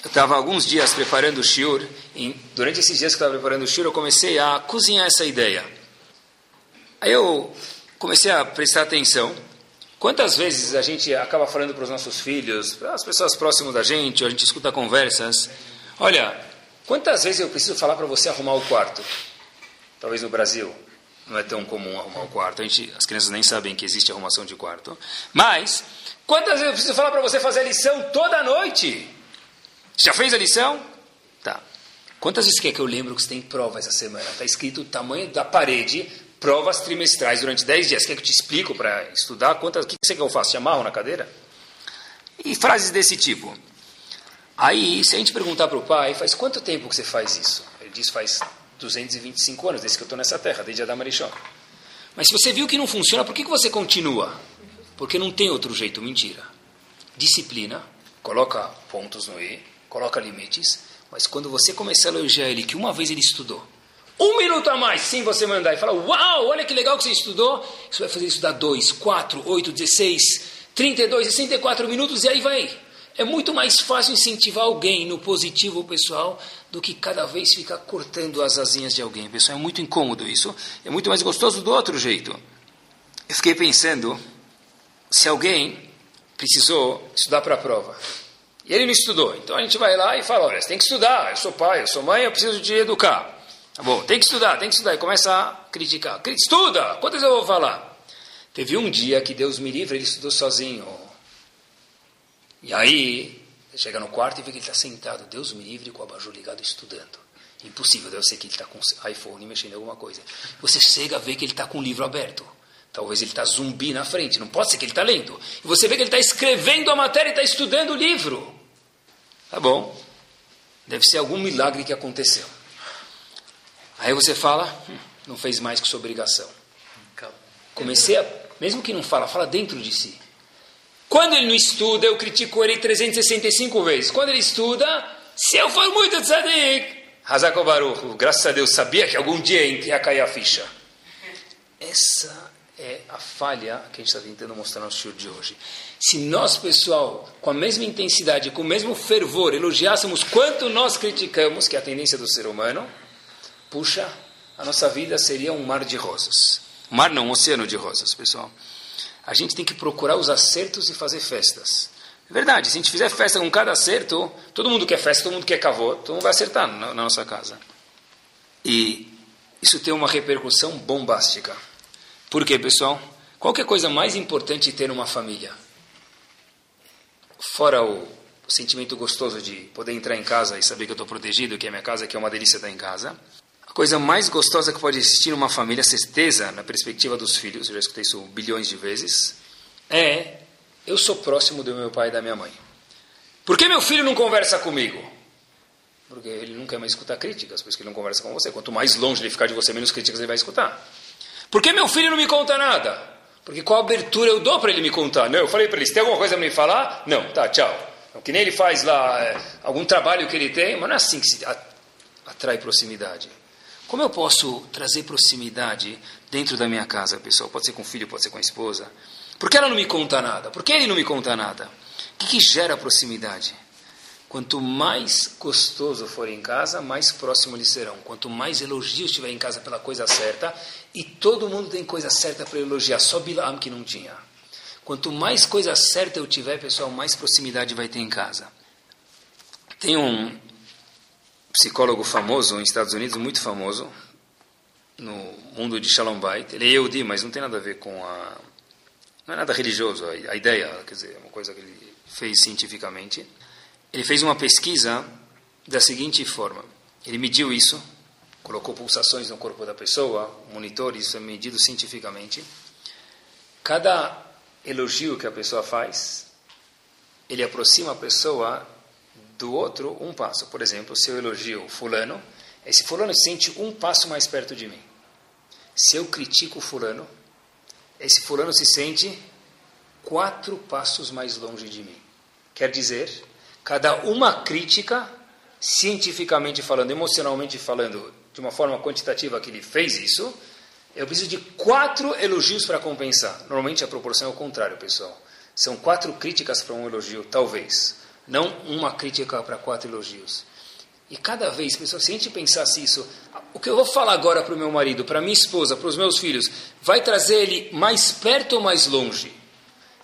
Eu estava alguns dias preparando o shiur, e durante esses dias que eu estava preparando o shiur, eu comecei a cozinhar essa ideia. Aí eu comecei a prestar atenção. Quantas vezes a gente acaba falando para os nossos filhos, para as pessoas próximas da gente, ou a gente escuta conversas, olha, quantas vezes eu preciso falar para você arrumar o quarto? Talvez no Brasil não é tão comum arrumar o quarto. A gente, as crianças nem sabem que existe arrumação de quarto. Mas, quantas vezes eu preciso falar para você fazer a lição toda noite? Já fez a lição? Tá. Quantas vezes quer que eu lembro que você tem prova essa semana? Está escrito o tamanho da parede, provas trimestrais durante 10 dias. Quer que eu te explico para estudar? Quantas, o que você quer que eu faça? Te amarro na cadeira? E frases desse tipo. Aí, se a gente perguntar para o pai, faz quanto tempo que você faz isso? Ele diz, faz 225 anos, desde que eu estou nessa terra, desde Adão Marichon. Mas se você viu que não funciona, por que, que você continua? Porque não tem outro jeito, mentira. Disciplina, coloca pontos no E, coloca limites, mas quando você começar a elogiar ele, que uma vez ele estudou, um minuto a mais, sem você mandar e falar, uau, olha que legal que você estudou, você vai fazer estudar 2, 4, 8, 16, 32, 64 minutos e aí vai. É muito mais fácil incentivar alguém no positivo, pessoal, do que cada vez ficar cortando as asinhas de alguém. Pessoal, é muito incômodo isso. É muito mais gostoso do outro jeito. Eu fiquei pensando, se alguém precisou estudar para a prova, e ele não estudou, então a gente vai lá e fala, olha, você tem que estudar, eu sou pai, eu sou mãe, eu preciso te educar. Tá bom, tem que estudar, tem que estudar. E começa a criticar. Estuda! Quantas eu vou falar? Teve um dia que Deus me livre, ele estudou sozinho. E aí, chega no quarto e vê que ele está sentado, Deus me livre, com o abajur ligado, estudando. Impossível, deve ser que ele está com iPhone mexendo em alguma coisa. Você chega a ver que ele está com o livro aberto. Talvez ele está zumbi na frente, não pode ser que ele está lendo. E você vê que ele está escrevendo a matéria e está estudando o livro. Tá bom. Deve ser algum milagre que aconteceu. Aí você fala, hum, não fez mais que sua obrigação. Comecei a, mesmo que não fala, fala dentro de si. Quando ele não estuda, eu critico ele 365 vezes. Quando ele estuda, se eu for muito tzadik, Hazako Baruch, graças a Deus, sabia que algum dia ia cair a ficha. Essa é a falha que a gente está tentando mostrar no show de hoje. Se nós, pessoal, com a mesma intensidade, com o mesmo fervor, elogiássemos quanto nós criticamos, que é a tendência do ser humano, puxa, a nossa vida seria um mar de rosas. Mar não, um oceano de rosas, pessoal a gente tem que procurar os acertos e fazer festas. É verdade, se a gente fizer festa com cada acerto, todo mundo quer festa, todo mundo quer cavô, todo mundo vai acertar na, na nossa casa. E isso tem uma repercussão bombástica. Por quê, pessoal? Qual é a coisa mais importante ter numa família? Fora o, o sentimento gostoso de poder entrar em casa e saber que eu estou protegido, que é minha casa, que é uma delícia estar em casa coisa mais gostosa que pode existir numa família, certeza, na perspectiva dos filhos, eu já escutei isso bilhões de vezes, é eu sou próximo do meu pai e da minha mãe. Por que meu filho não conversa comigo? Porque ele nunca mais escuta críticas, por isso que ele não conversa com você. Quanto mais longe ele ficar de você, menos críticas ele vai escutar. Por que meu filho não me conta nada? Porque qual abertura eu dou para ele me contar? Não, eu falei para ele, se tem alguma coisa para me falar? Não, tá, tchau. Então, que nem ele faz lá, é, algum trabalho que ele tem, mas não é assim que se atrai proximidade. Como eu posso trazer proximidade dentro da minha casa, pessoal? Pode ser com o filho, pode ser com a esposa. Por que ela não me conta nada? Por que ele não me conta nada? O que, que gera proximidade? Quanto mais gostoso for em casa, mais próximo eles serão. Quanto mais elogios tiver em casa pela coisa certa, e todo mundo tem coisa certa para elogiar, só Bilam que não tinha. Quanto mais coisa certa eu tiver, pessoal, mais proximidade vai ter em casa. Tem um, psicólogo famoso nos Estados Unidos, muito famoso, no mundo de Shalom Bait. Ele é Yehudi, mas não tem nada a ver com a... Não é nada religioso, a ideia, quer dizer, é uma coisa que ele fez cientificamente. Ele fez uma pesquisa da seguinte forma. Ele mediu isso, colocou pulsações no corpo da pessoa, monitor, isso é medido cientificamente. Cada elogio que a pessoa faz, ele aproxima a pessoa do outro um passo. Por exemplo, se eu elogio fulano, esse fulano se sente um passo mais perto de mim. Se eu critico fulano, esse fulano se sente quatro passos mais longe de mim. Quer dizer, cada uma crítica, cientificamente falando, emocionalmente falando, de uma forma quantitativa que ele fez isso, eu preciso de quatro elogios para compensar. Normalmente a proporção é o contrário, pessoal. São quatro críticas para um elogio, talvez não uma crítica para quatro elogios. E cada vez, pessoal, se a gente pensasse isso, o que eu vou falar agora para o meu marido, para minha esposa, para os meus filhos, vai trazer ele mais perto ou mais longe?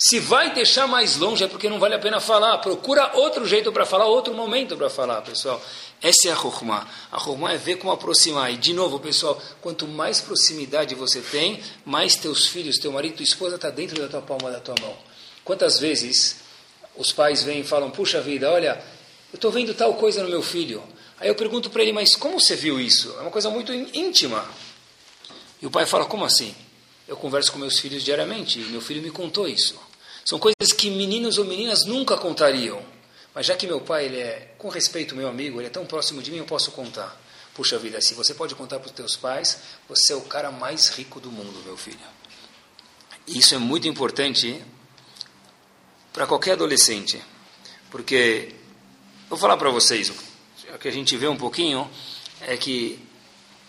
Se vai deixar mais longe é porque não vale a pena falar. Procura outro jeito para falar, outro momento para falar, pessoal. Essa é a Chokhmah. A Chokhmah é ver como aproximar. E, de novo, pessoal, quanto mais proximidade você tem, mais teus filhos, teu marido, tua esposa está dentro da tua palma da tua mão. Quantas vezes os pais vêm e falam: Puxa vida, olha, eu estou vendo tal coisa no meu filho. Aí eu pergunto para ele, mas como você viu isso? É uma coisa muito íntima. E o pai fala, como assim? Eu converso com meus filhos diariamente e meu filho me contou isso. São coisas que meninos ou meninas nunca contariam. Mas já que meu pai, ele é, com respeito, meu amigo, ele é tão próximo de mim, eu posso contar. Puxa vida, se você pode contar para os teus pais, você é o cara mais rico do mundo, meu filho. Isso é muito importante para qualquer adolescente. Porque, vou falar para vocês, o que a gente vê um pouquinho é que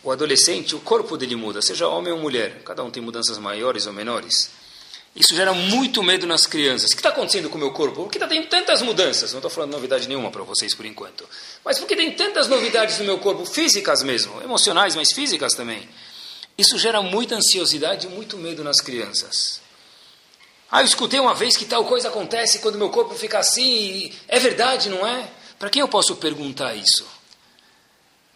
o adolescente, o corpo dele muda, seja homem ou mulher, cada um tem mudanças maiores ou menores. Isso gera muito medo nas crianças. O que está acontecendo com o meu corpo? Por que está tendo tantas mudanças? Não estou falando novidade nenhuma para vocês por enquanto. Mas por que tem tantas novidades no meu corpo? Físicas mesmo, emocionais, mas físicas também. Isso gera muita ansiosidade e muito medo nas crianças. Ah, eu escutei uma vez que tal coisa acontece quando meu corpo fica assim. É verdade, não é? Para quem eu posso perguntar isso?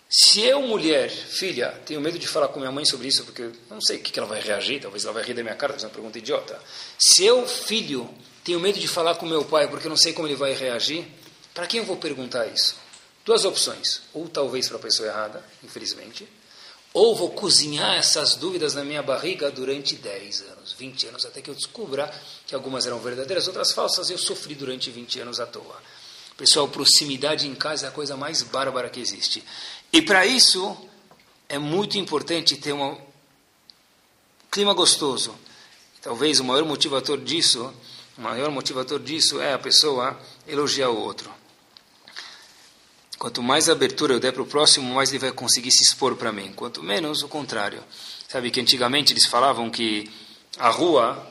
Se eu, mulher, filha, tenho medo de falar com minha mãe sobre isso, porque eu não sei o que ela vai reagir, talvez ela vai rir da minha cara, fazer uma pergunta idiota. Se eu, filho, tenho medo de falar com meu pai, porque eu não sei como ele vai reagir, para quem eu vou perguntar isso? Duas opções. Ou talvez para a pessoa errada, infelizmente, ou vou cozinhar essas dúvidas na minha barriga durante 10 anos, 20 anos, até que eu descubra que algumas eram verdadeiras, outras falsas, e eu sofri durante 20 anos à toa. Pessoal, proximidade em casa é a coisa mais bárbara que existe. E para isso, é muito importante ter um clima gostoso. Talvez o maior motivador disso, o maior motivador disso é a pessoa elogiar o outro. Quanto mais abertura eu der para o próximo, mais ele vai conseguir se expor para mim. Quanto menos, o contrário. Sabe que antigamente eles falavam que a rua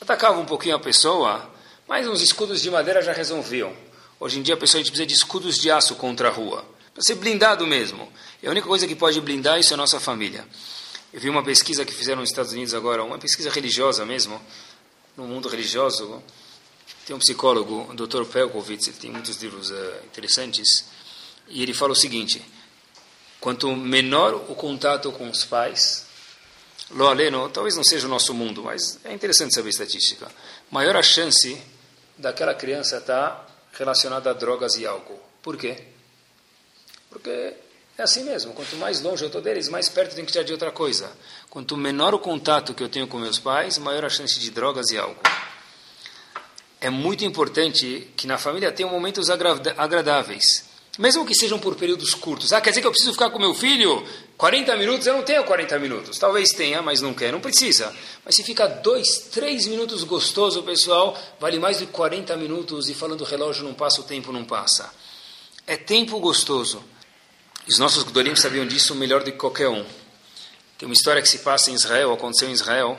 atacava um pouquinho a pessoa, mas uns escudos de madeira já resolviam. Hoje em dia a pessoa a gente precisa de escudos de aço contra a rua. Para ser blindado mesmo. E a única coisa que pode blindar isso é a nossa família. Eu vi uma pesquisa que fizeram nos Estados Unidos agora, uma pesquisa religiosa mesmo, no mundo religioso. Tem um psicólogo, o Dr. Pelkovitz, ele tem muitos livros uh, interessantes, e ele fala o seguinte: quanto menor o contato com os pais, lo aleno, talvez não seja o nosso mundo, mas é interessante saber estatística, maior a chance daquela criança estar tá relacionada a drogas e álcool. Por quê? Porque é assim mesmo. Quanto mais longe eu estou deles, mais perto tem que estar de outra coisa. Quanto menor o contato que eu tenho com meus pais, maior a chance de drogas e álcool. É muito importante que na família tenham momentos agradáveis. Mesmo que sejam por períodos curtos. Ah, quer dizer que eu preciso ficar com meu filho 40 minutos? Eu não tenho 40 minutos. Talvez tenha, mas não quer, não precisa. Mas se fica dois, três minutos gostoso, pessoal, vale mais do que 40 minutos e falando relógio não passa, o tempo não passa. É tempo gostoso. Os nossos Gudolim sabiam disso melhor do que qualquer um. Tem uma história que se passa em Israel, aconteceu em Israel.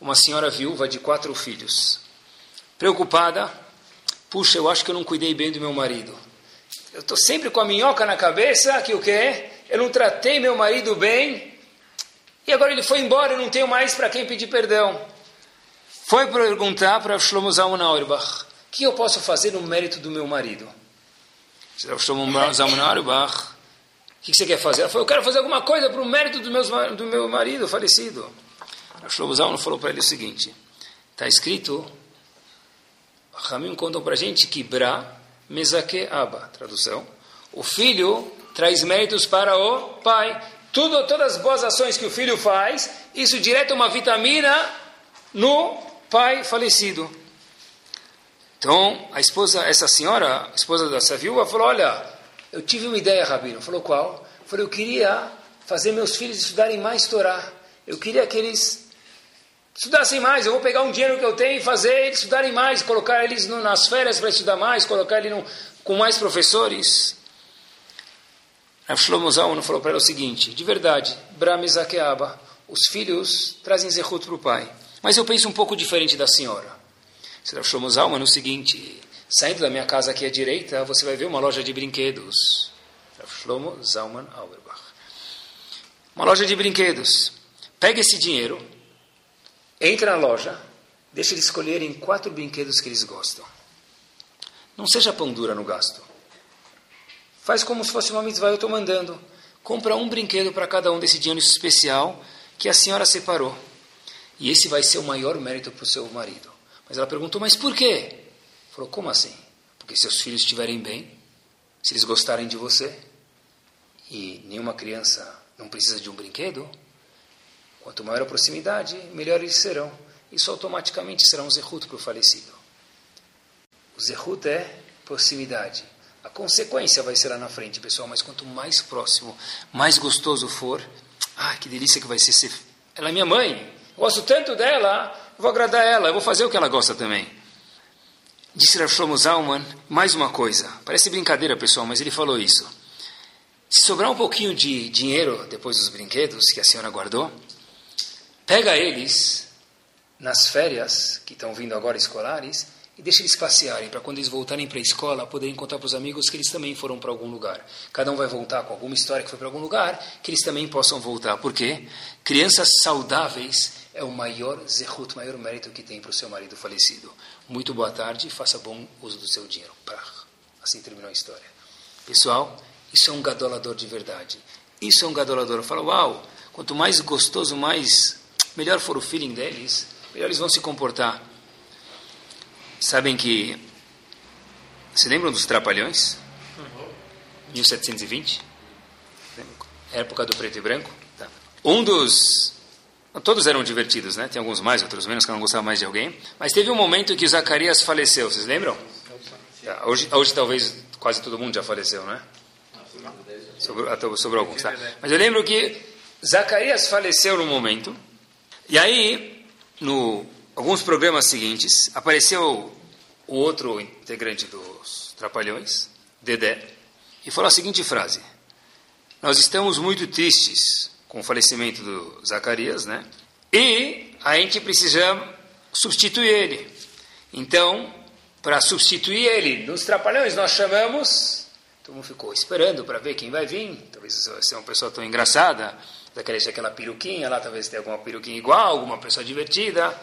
Uma senhora viúva de quatro filhos. Preocupada, puxa, eu acho que eu não cuidei bem do meu marido. Eu estou sempre com a minhoca na cabeça, que o quê? Eu não tratei meu marido bem, e agora ele foi embora, eu não tenho mais para quem pedir perdão. Foi perguntar para Shlomo Zalman Auerbach, o que eu posso fazer no mérito do meu marido? Shlomo Zalman Auerbach o que você quer fazer? Ela falou, eu quero fazer alguma coisa para o mérito do, meus, do meu marido falecido. Shlomo Zalman falou para ele o seguinte, está escrito, Ramim contam para a gente que Mezake Abba, tradução, o filho traz méritos para o pai. Tudo, todas as boas ações que o filho faz, isso direto uma vitamina no pai falecido. Então, a esposa, essa senhora, a esposa dessa viúva, falou, olha, eu tive uma ideia, Rabino. Falou qual? Falei, eu queria fazer meus filhos estudarem mais Torá. Eu queria que eles estudassem mais. Eu vou pegar um dinheiro que eu tenho e fazer eles estudarem mais, colocar eles no, nas férias para estudar mais, colocar eles no, com mais professores. A Shlomo Zalman falou para ela o seguinte, de verdade, Brahmezakeaba, os filhos trazem zehut para o pai. Mas eu penso um pouco diferente da senhora. Será Shlomo Zalman o seguinte, Saindo da minha casa aqui à direita, você vai ver uma loja de brinquedos. Shlomo Zalman Auerbach. Uma loja de brinquedos. Pega esse dinheiro, entra na loja, deixa eles escolherem quatro brinquedos que eles gostam. Não seja pão dura no gasto. Faz como se fosse uma mitzvah, eu estou mandando. Compra um brinquedo para cada um desse dinheiro especial que a senhora separou. E esse vai ser o maior mérito para o seu marido. Mas ela perguntou, mas por quê? Falou, como assim? Porque seus filhos estiverem bem, se eles gostarem de você. e nenhuma criança não precisa de um brinquedo, quanto maior a proximidade, melhor eles serão. Isso automaticamente será um zehut para o falecido. O zehut é proximidade. A consequência vai ser lá na frente, pessoal, mas quanto mais próximo, mais gostoso for, ah, que delícia que vai ser ser. Ela é minha mãe, gosto tanto dela, vou agradar ela, vou fazer o que ela gosta também. Disse Rav Shlomo Zalman, mais uma coisa, parece brincadeira, pessoal, mas ele falou isso. Se sobrar um pouquinho de dinheiro depois dos brinquedos que a senhora guardou, pega eles nas férias que estão vindo agora escolares e deixa eles passearem para quando eles voltarem para a escola poderem contar para os amigos que eles também foram para algum lugar. Cada um vai voltar com alguma história que foi para algum lugar, que eles também possam voltar. Por quê? Crianças saudáveis é o maior zehut, maior mérito que tem para o seu marido falecido. Muito boa tarde e faça bom uso do seu dinheiro. Assim terminou a história. Pessoal, isso é um gadolador de verdade. Isso é um gadolador. Eu falo, uau, quanto mais gostoso, mais melhor for o feeling deles, melhor eles vão se comportar. Sabem que. Se lembram dos Trapalhões? 1720? Época do preto e branco? Tá. Um dos. Todos eram divertidos, né? Tem alguns mais, outros menos, que eu não gostava mais de alguém. Mas teve um momento em que Zacarias faleceu, vocês lembram? Tá. Hoje, hoje talvez quase todo mundo já faleceu, né? Sobrou, sobrou alguns, tá? Mas eu lembro que Zacarias faleceu no momento, e aí, no alguns programas seguintes, apareceu o outro integrante dos Trapalhões, Dedé, e falou a seguinte frase: Nós estamos muito tristes com o falecimento do Zacarias, né? E a gente precisa substituir ele. Então, para substituir ele nos Trapalhões, nós chamamos Todo mundo ficou esperando para ver quem vai vir. Talvez seja uma pessoa tão engraçada. Daquela aquela peruquinha lá, talvez tenha alguma peruquinha igual, alguma pessoa divertida.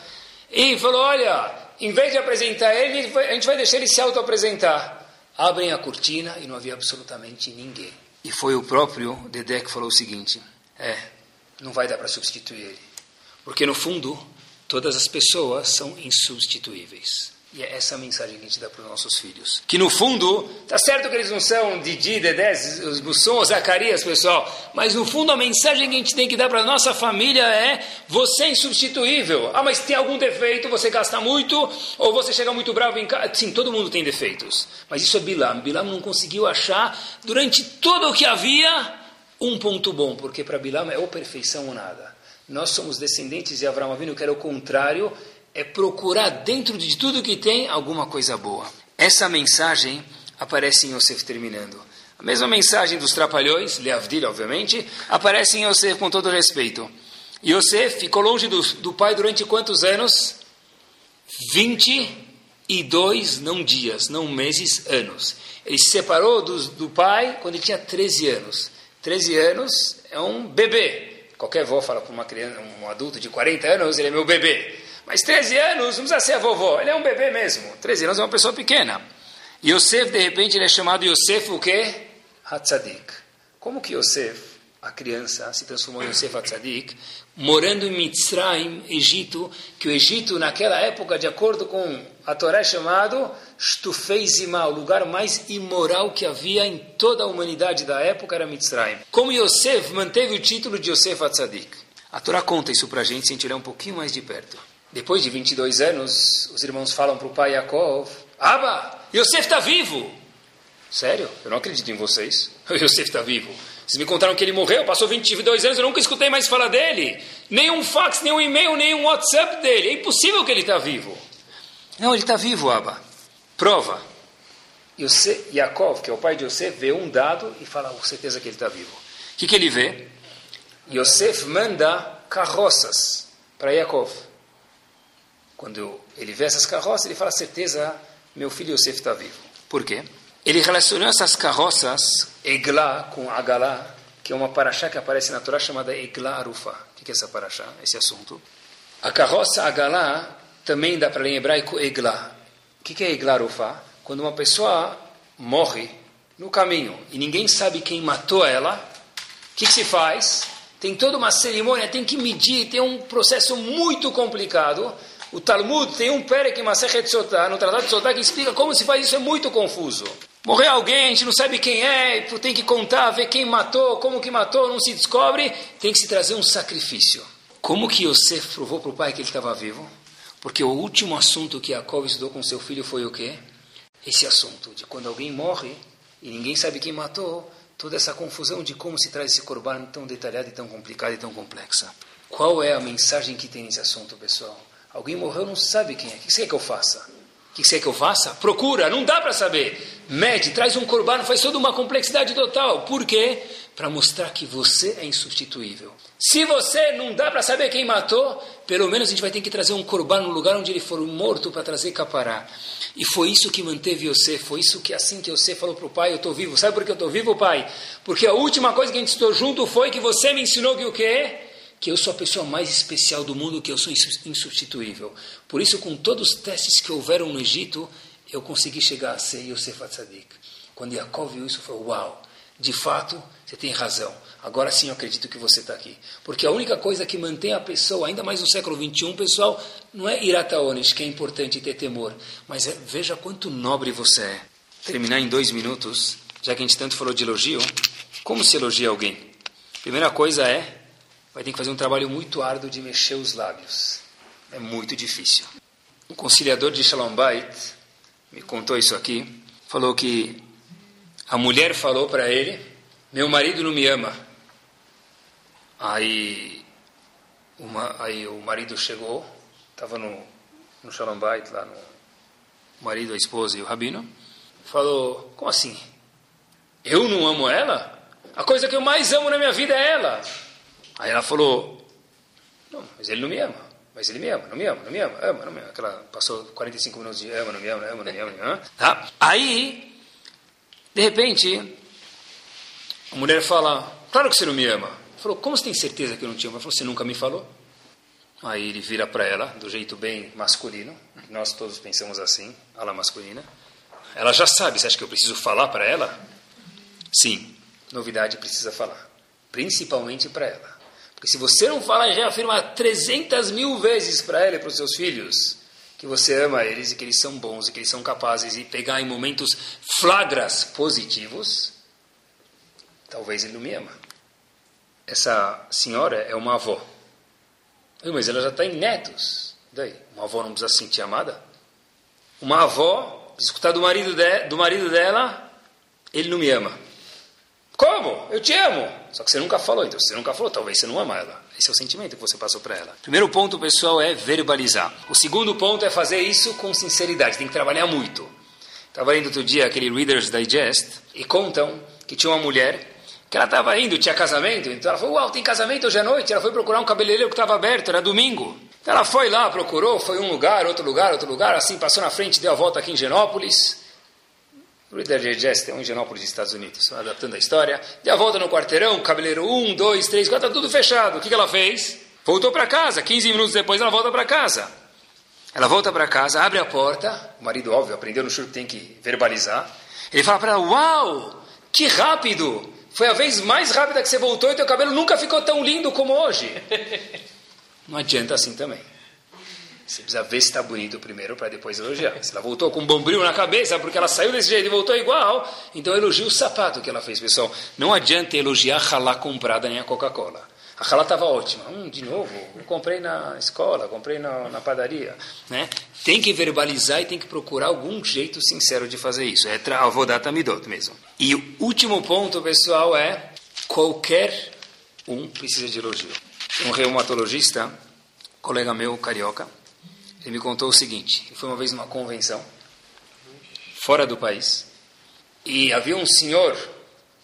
E falou: Olha, em vez de apresentar ele, a gente vai deixar ele se auto-apresentar. Abrem a cortina e não havia absolutamente ninguém. E foi o próprio Dedé que falou o seguinte: É, não vai dar para substituir ele. Porque no fundo, todas as pessoas são insubstituíveis. E é essa a mensagem que a gente dá para os nossos filhos. Que no fundo, tá certo que eles não são Didi, Dedé, Busson, Zacarias, pessoal, mas no fundo a mensagem que a gente tem que dar para a nossa família é: você é insubstituível. Ah, mas tem algum defeito, você gasta muito, ou você chega muito bravo em casa. Sim, todo mundo tem defeitos. Mas isso é Bilam. Bilam não conseguiu achar, durante todo o que havia, um ponto bom, porque para Bilam é ou perfeição ou nada. Nós somos descendentes de Abraão Avinu, que era o contrário é procurar dentro de tudo que tem alguma coisa boa. Essa mensagem aparece em Yosef terminando. A mesma mensagem dos trapalhões, Leavdil, obviamente, aparece em Yosef com todo respeito. Yosef ficou longe do, do pai durante quantos anos? 22, não dias, não meses, anos. Ele se separou do, do pai quando ele tinha 13 anos. 13 anos é um bebê. Qualquer avó fala para uma criança, um adulto de 40 anos, ele é meu bebê. Mas 13 anos, não precisa ser a vovó, ele é um bebê mesmo. 13 anos é uma pessoa pequena. Yosef, de repente, ele é chamado Yosef o quê? Hatzadik. Como que Yosef, a criança, se transformou em Yosef Hatzadik, morando em Mitzrayim, Egito, que o Egito, naquela época, de acordo com a Torá, é chamado Shtufeizimá, o lugar mais imoral que havia em toda a humanidade da época era Mitzrayim. Como Yosef manteve o título de Yosef Hatzadik? A Torá conta isso para a gente se a gente olhar um pouquinho mais de perto. Depois de 22 anos, os irmãos falam para o pai Yaakov: Aba, Yosef está vivo! Sério? Eu não acredito em vocês. Yosef está vivo. Vocês me contaram que ele morreu, passou 22 anos, eu nunca escutei mais falar dele. Nem um fax, nem um e-mail, nem um WhatsApp dele. É impossível que ele está vivo. Não, ele está vivo, Aba. Prova. Yosef, Yaakov, que é o pai de Yosef, vê um dado e fala com certeza que ele está vivo. O que, que ele vê? Yosef manda carroças para Yaakov. Quando ele vê essas carroças, ele fala, certeza, meu filho Yosef está vivo. Por quê? Ele relacionou essas carroças, Eglá, com Agalá, que é uma paraxá que aparece na Torá chamada Eglá Arufa. O que é essa paraxá, esse assunto? A carroça Agalá também dá para ler em hebraico Eglá. O que é Eglá Arufa? Quando uma pessoa morre no caminho e ninguém sabe quem matou ela, o que, que se faz? Tem toda uma cerimônia, tem que medir, tem um processo muito complicado o Talmud tem um Perek em Masechet Sotah, no Tratado de Sotah, que explica como se faz isso, é muito confuso. Morreu alguém, a gente não sabe quem é, tem que contar, ver quem matou, como que matou, não se descobre, tem que se trazer um sacrifício. Como que Yosef provou para o pai que ele estava vivo? Porque o último assunto que Jacob estudou com seu filho foi o quê? Esse assunto de quando alguém morre e ninguém sabe quem matou, toda essa confusão de como se traz esse corban tão detalhado e tão complicado e tão complexa. Qual é a mensagem que tem nesse assunto, pessoal? Alguém morreu, não sabe quem é. O que você quer que eu faça? O que você quer que eu faça? Procura, não dá para saber. Mede, traz um corban, faz toda uma complexidade total. Por quê? Para mostrar que você é insubstituível. Se você não dá para saber quem matou, pelo menos a gente vai ter que trazer um corban no lugar onde ele for morto para trazer capará. E foi isso que manteve você, foi isso que assim que você falou para o pai, eu estou vivo. Sabe por que eu estou vivo, pai? Porque a última coisa que a gente estou junto foi que você me ensinou que o quê? Que eu sou a pessoa mais especial do mundo, que eu sou insubstituível. Por isso, com todos os testes que houveram no Egito, eu consegui chegar a ser Yosef Atzadik. Quando Yaakov viu isso, falou, uau, de fato, você tem razão. Agora sim eu acredito que você está aqui. Porque a única coisa que mantém a pessoa, ainda mais no século XXI, pessoal, não é irataones, que é importante ter temor, mas é, veja quanto nobre você é. Terminar em dois minutos, já que a gente tanto falou de elogio, como se elogia alguém? Primeira coisa é, vai ter que fazer um trabalho muito árduo de mexer os lábios. É muito difícil. Um conciliador de Shalom Bait me contou isso aqui, falou que a mulher falou para ele, meu marido não me ama. Aí, uma, aí o marido chegou, estava no, no Shalom Bait, lá no o marido, a esposa e o rabino, falou, como assim? Eu não amo ela? A coisa que eu mais amo na minha vida é ela. Aí ela falou, não, mas ele não me ama. Mas ele me ama, não me ama, não me ama, ama, não me ama. Aquela passou 45 minutos de ama, não me ama, não me ama, não me ama, não me ama. Tá? Aí, de repente, a mulher fala, claro que você não me ama. Falou, como você tem certeza que eu não te amo? Ela falou, você nunca me falou? Aí ele vira para ela, do jeito bem masculino, nós todos pensamos assim, ala masculina. Ela já sabe, você acha que eu preciso falar para ela? Sim, novidade precisa falar, principalmente para ela. Porque se você não falar e reafirma 300 mil vezes para ela e para os seus filhos que você ama eles e que eles são bons e que eles são capazes e pegar em momentos flagras positivos, talvez ele não me ama essa senhora é uma avó. Mas ela já está em netos. Daí, uma avó não precisa se sentir amada? Uma avó, escutar do marido, de, do marido dela, ele não me ama. Como? Eu te amo. Só que você nunca falou. Então, se você nunca falou, talvez você não ama ela. Esse é o sentimento que você passou para ela. Primeiro ponto, pessoal, é verbalizar. O segundo ponto é fazer isso com sinceridade. Tem que trabalhar muito. Estava lendo outro dia aquele Reader's Digest e contam que tinha uma mulher que ela estava indo, tinha casamento, então ela falou, uau, tem casamento hoje à noite, ela foi procurar um cabeleireiro que estava aberto, era domingo. Então ela foi lá, procurou, foi um lugar, outro lugar, outro lugar, assim, passou na frente, deu a volta aqui em Genópolis, Reader Digest tem um Genópolis dos Estados Unidos, adaptando a história, deu a volta no quarteirão, cabeleireiro um, dois, três, quatro, tá tudo fechado, o que, que ela fez? Voltou para casa, 15 minutos depois ela volta para casa. Ela volta para casa, abre a porta, o marido, óbvio, aprendeu no churro que tem que verbalizar, ele fala para ela, uau, que rápido, foi a vez mais rápida que você voltou e teu cabelo nunca ficou tão lindo como hoje. Não adianta assim também. Você precisa ver se está bonito primeiro para depois elogiar. Se ela voltou com um bombril na cabeça porque ela saiu desse jeito e voltou igual, então elogia o sapato que ela fez, pessoal. Não adianta elogiar a ralá comprada nem a Coca-Cola. A ralá estava ótima. Hum, de novo, comprei na escola, comprei na, na, padaria. Né? Tem que verbalizar e tem que procurar algum jeito sincero de fazer isso. É avodata midot mesmo. E o último ponto, pessoal, é qualquer um precisa de elogio. Um reumatologista, colega meu, carioca, ele me contou o seguinte. Ele foi uma vez numa convenção, fora do país, e havia um senhor,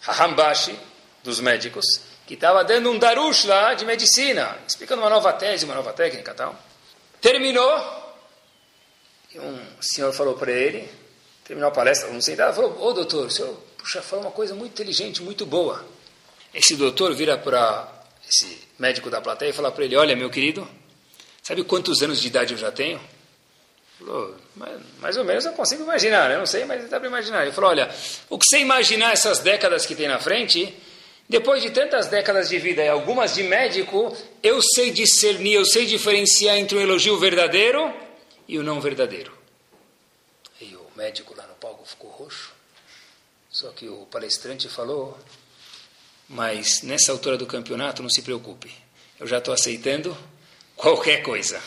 Hahambashi, dos médicos, que estava dando um darush lá de medicina, explicando uma nova tese, uma nova técnica e tal. Terminou, e um senhor falou para ele, terminou a palestra, vamos sentar, falou, ô doutor, o senhor puxa, falou uma coisa muito inteligente, muito boa. Esse doutor vira para esse médico da plateia e fala para ele, olha, meu querido, sabe quantos anos de idade eu já tenho? Falou, mais ou menos eu consigo imaginar, eu não sei, mas dá para imaginar. Ele falou, olha, o que você imaginar essas décadas que tem na frente, depois de tantas décadas de vida e algumas de médico, eu sei discernir, eu sei diferenciar entre um elogio verdadeiro e o não verdadeiro. E o médico lá no palco ficou roxo. Só que o palestrante falou, mas nessa altura do campeonato não se preocupe, eu já estou aceitando qualquer coisa.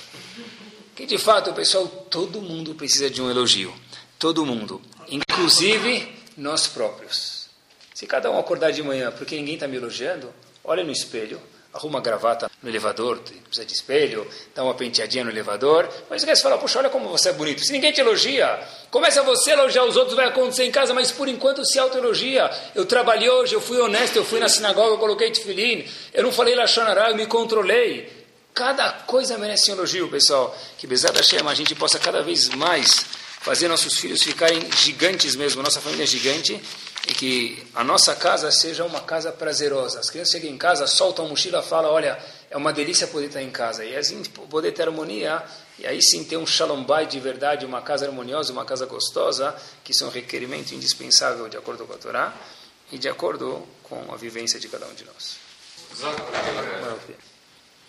Que de fato, pessoal, todo mundo precisa de um elogio, todo mundo, inclusive nós próprios. Se cada um acordar de manhã porque ninguém está me elogiando, olha no espelho, arruma gravata no elevador, precisa de espelho, dá uma penteadinha no elevador, mas esquece de falar, puxa, olha como você é bonito. Se ninguém te elogia, começa você a elogiar os outros, vai acontecer em casa, mas por enquanto se autoelogia. Eu trabalhei hoje, eu fui honesto, eu fui na sinagoga, eu coloquei tefilim, eu não falei lachonará, eu me controlei. Cada coisa merece um elogio, pessoal. Que Bezat Hashem, a gente possa cada vez mais fazer nossos filhos ficarem gigantes mesmo, nossa família é gigante, e que a nossa casa seja uma casa prazerosa. As crianças chegam em casa, soltam a mochila, falam, olha, é uma delícia poder estar em casa. E assim poder ter harmonia, e aí sim ter um shalom de verdade, uma casa harmoniosa, uma casa gostosa, que são um requerimento indispensável de acordo com a Torá e de acordo com a vivência de cada um de nós.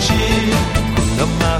energie, quando.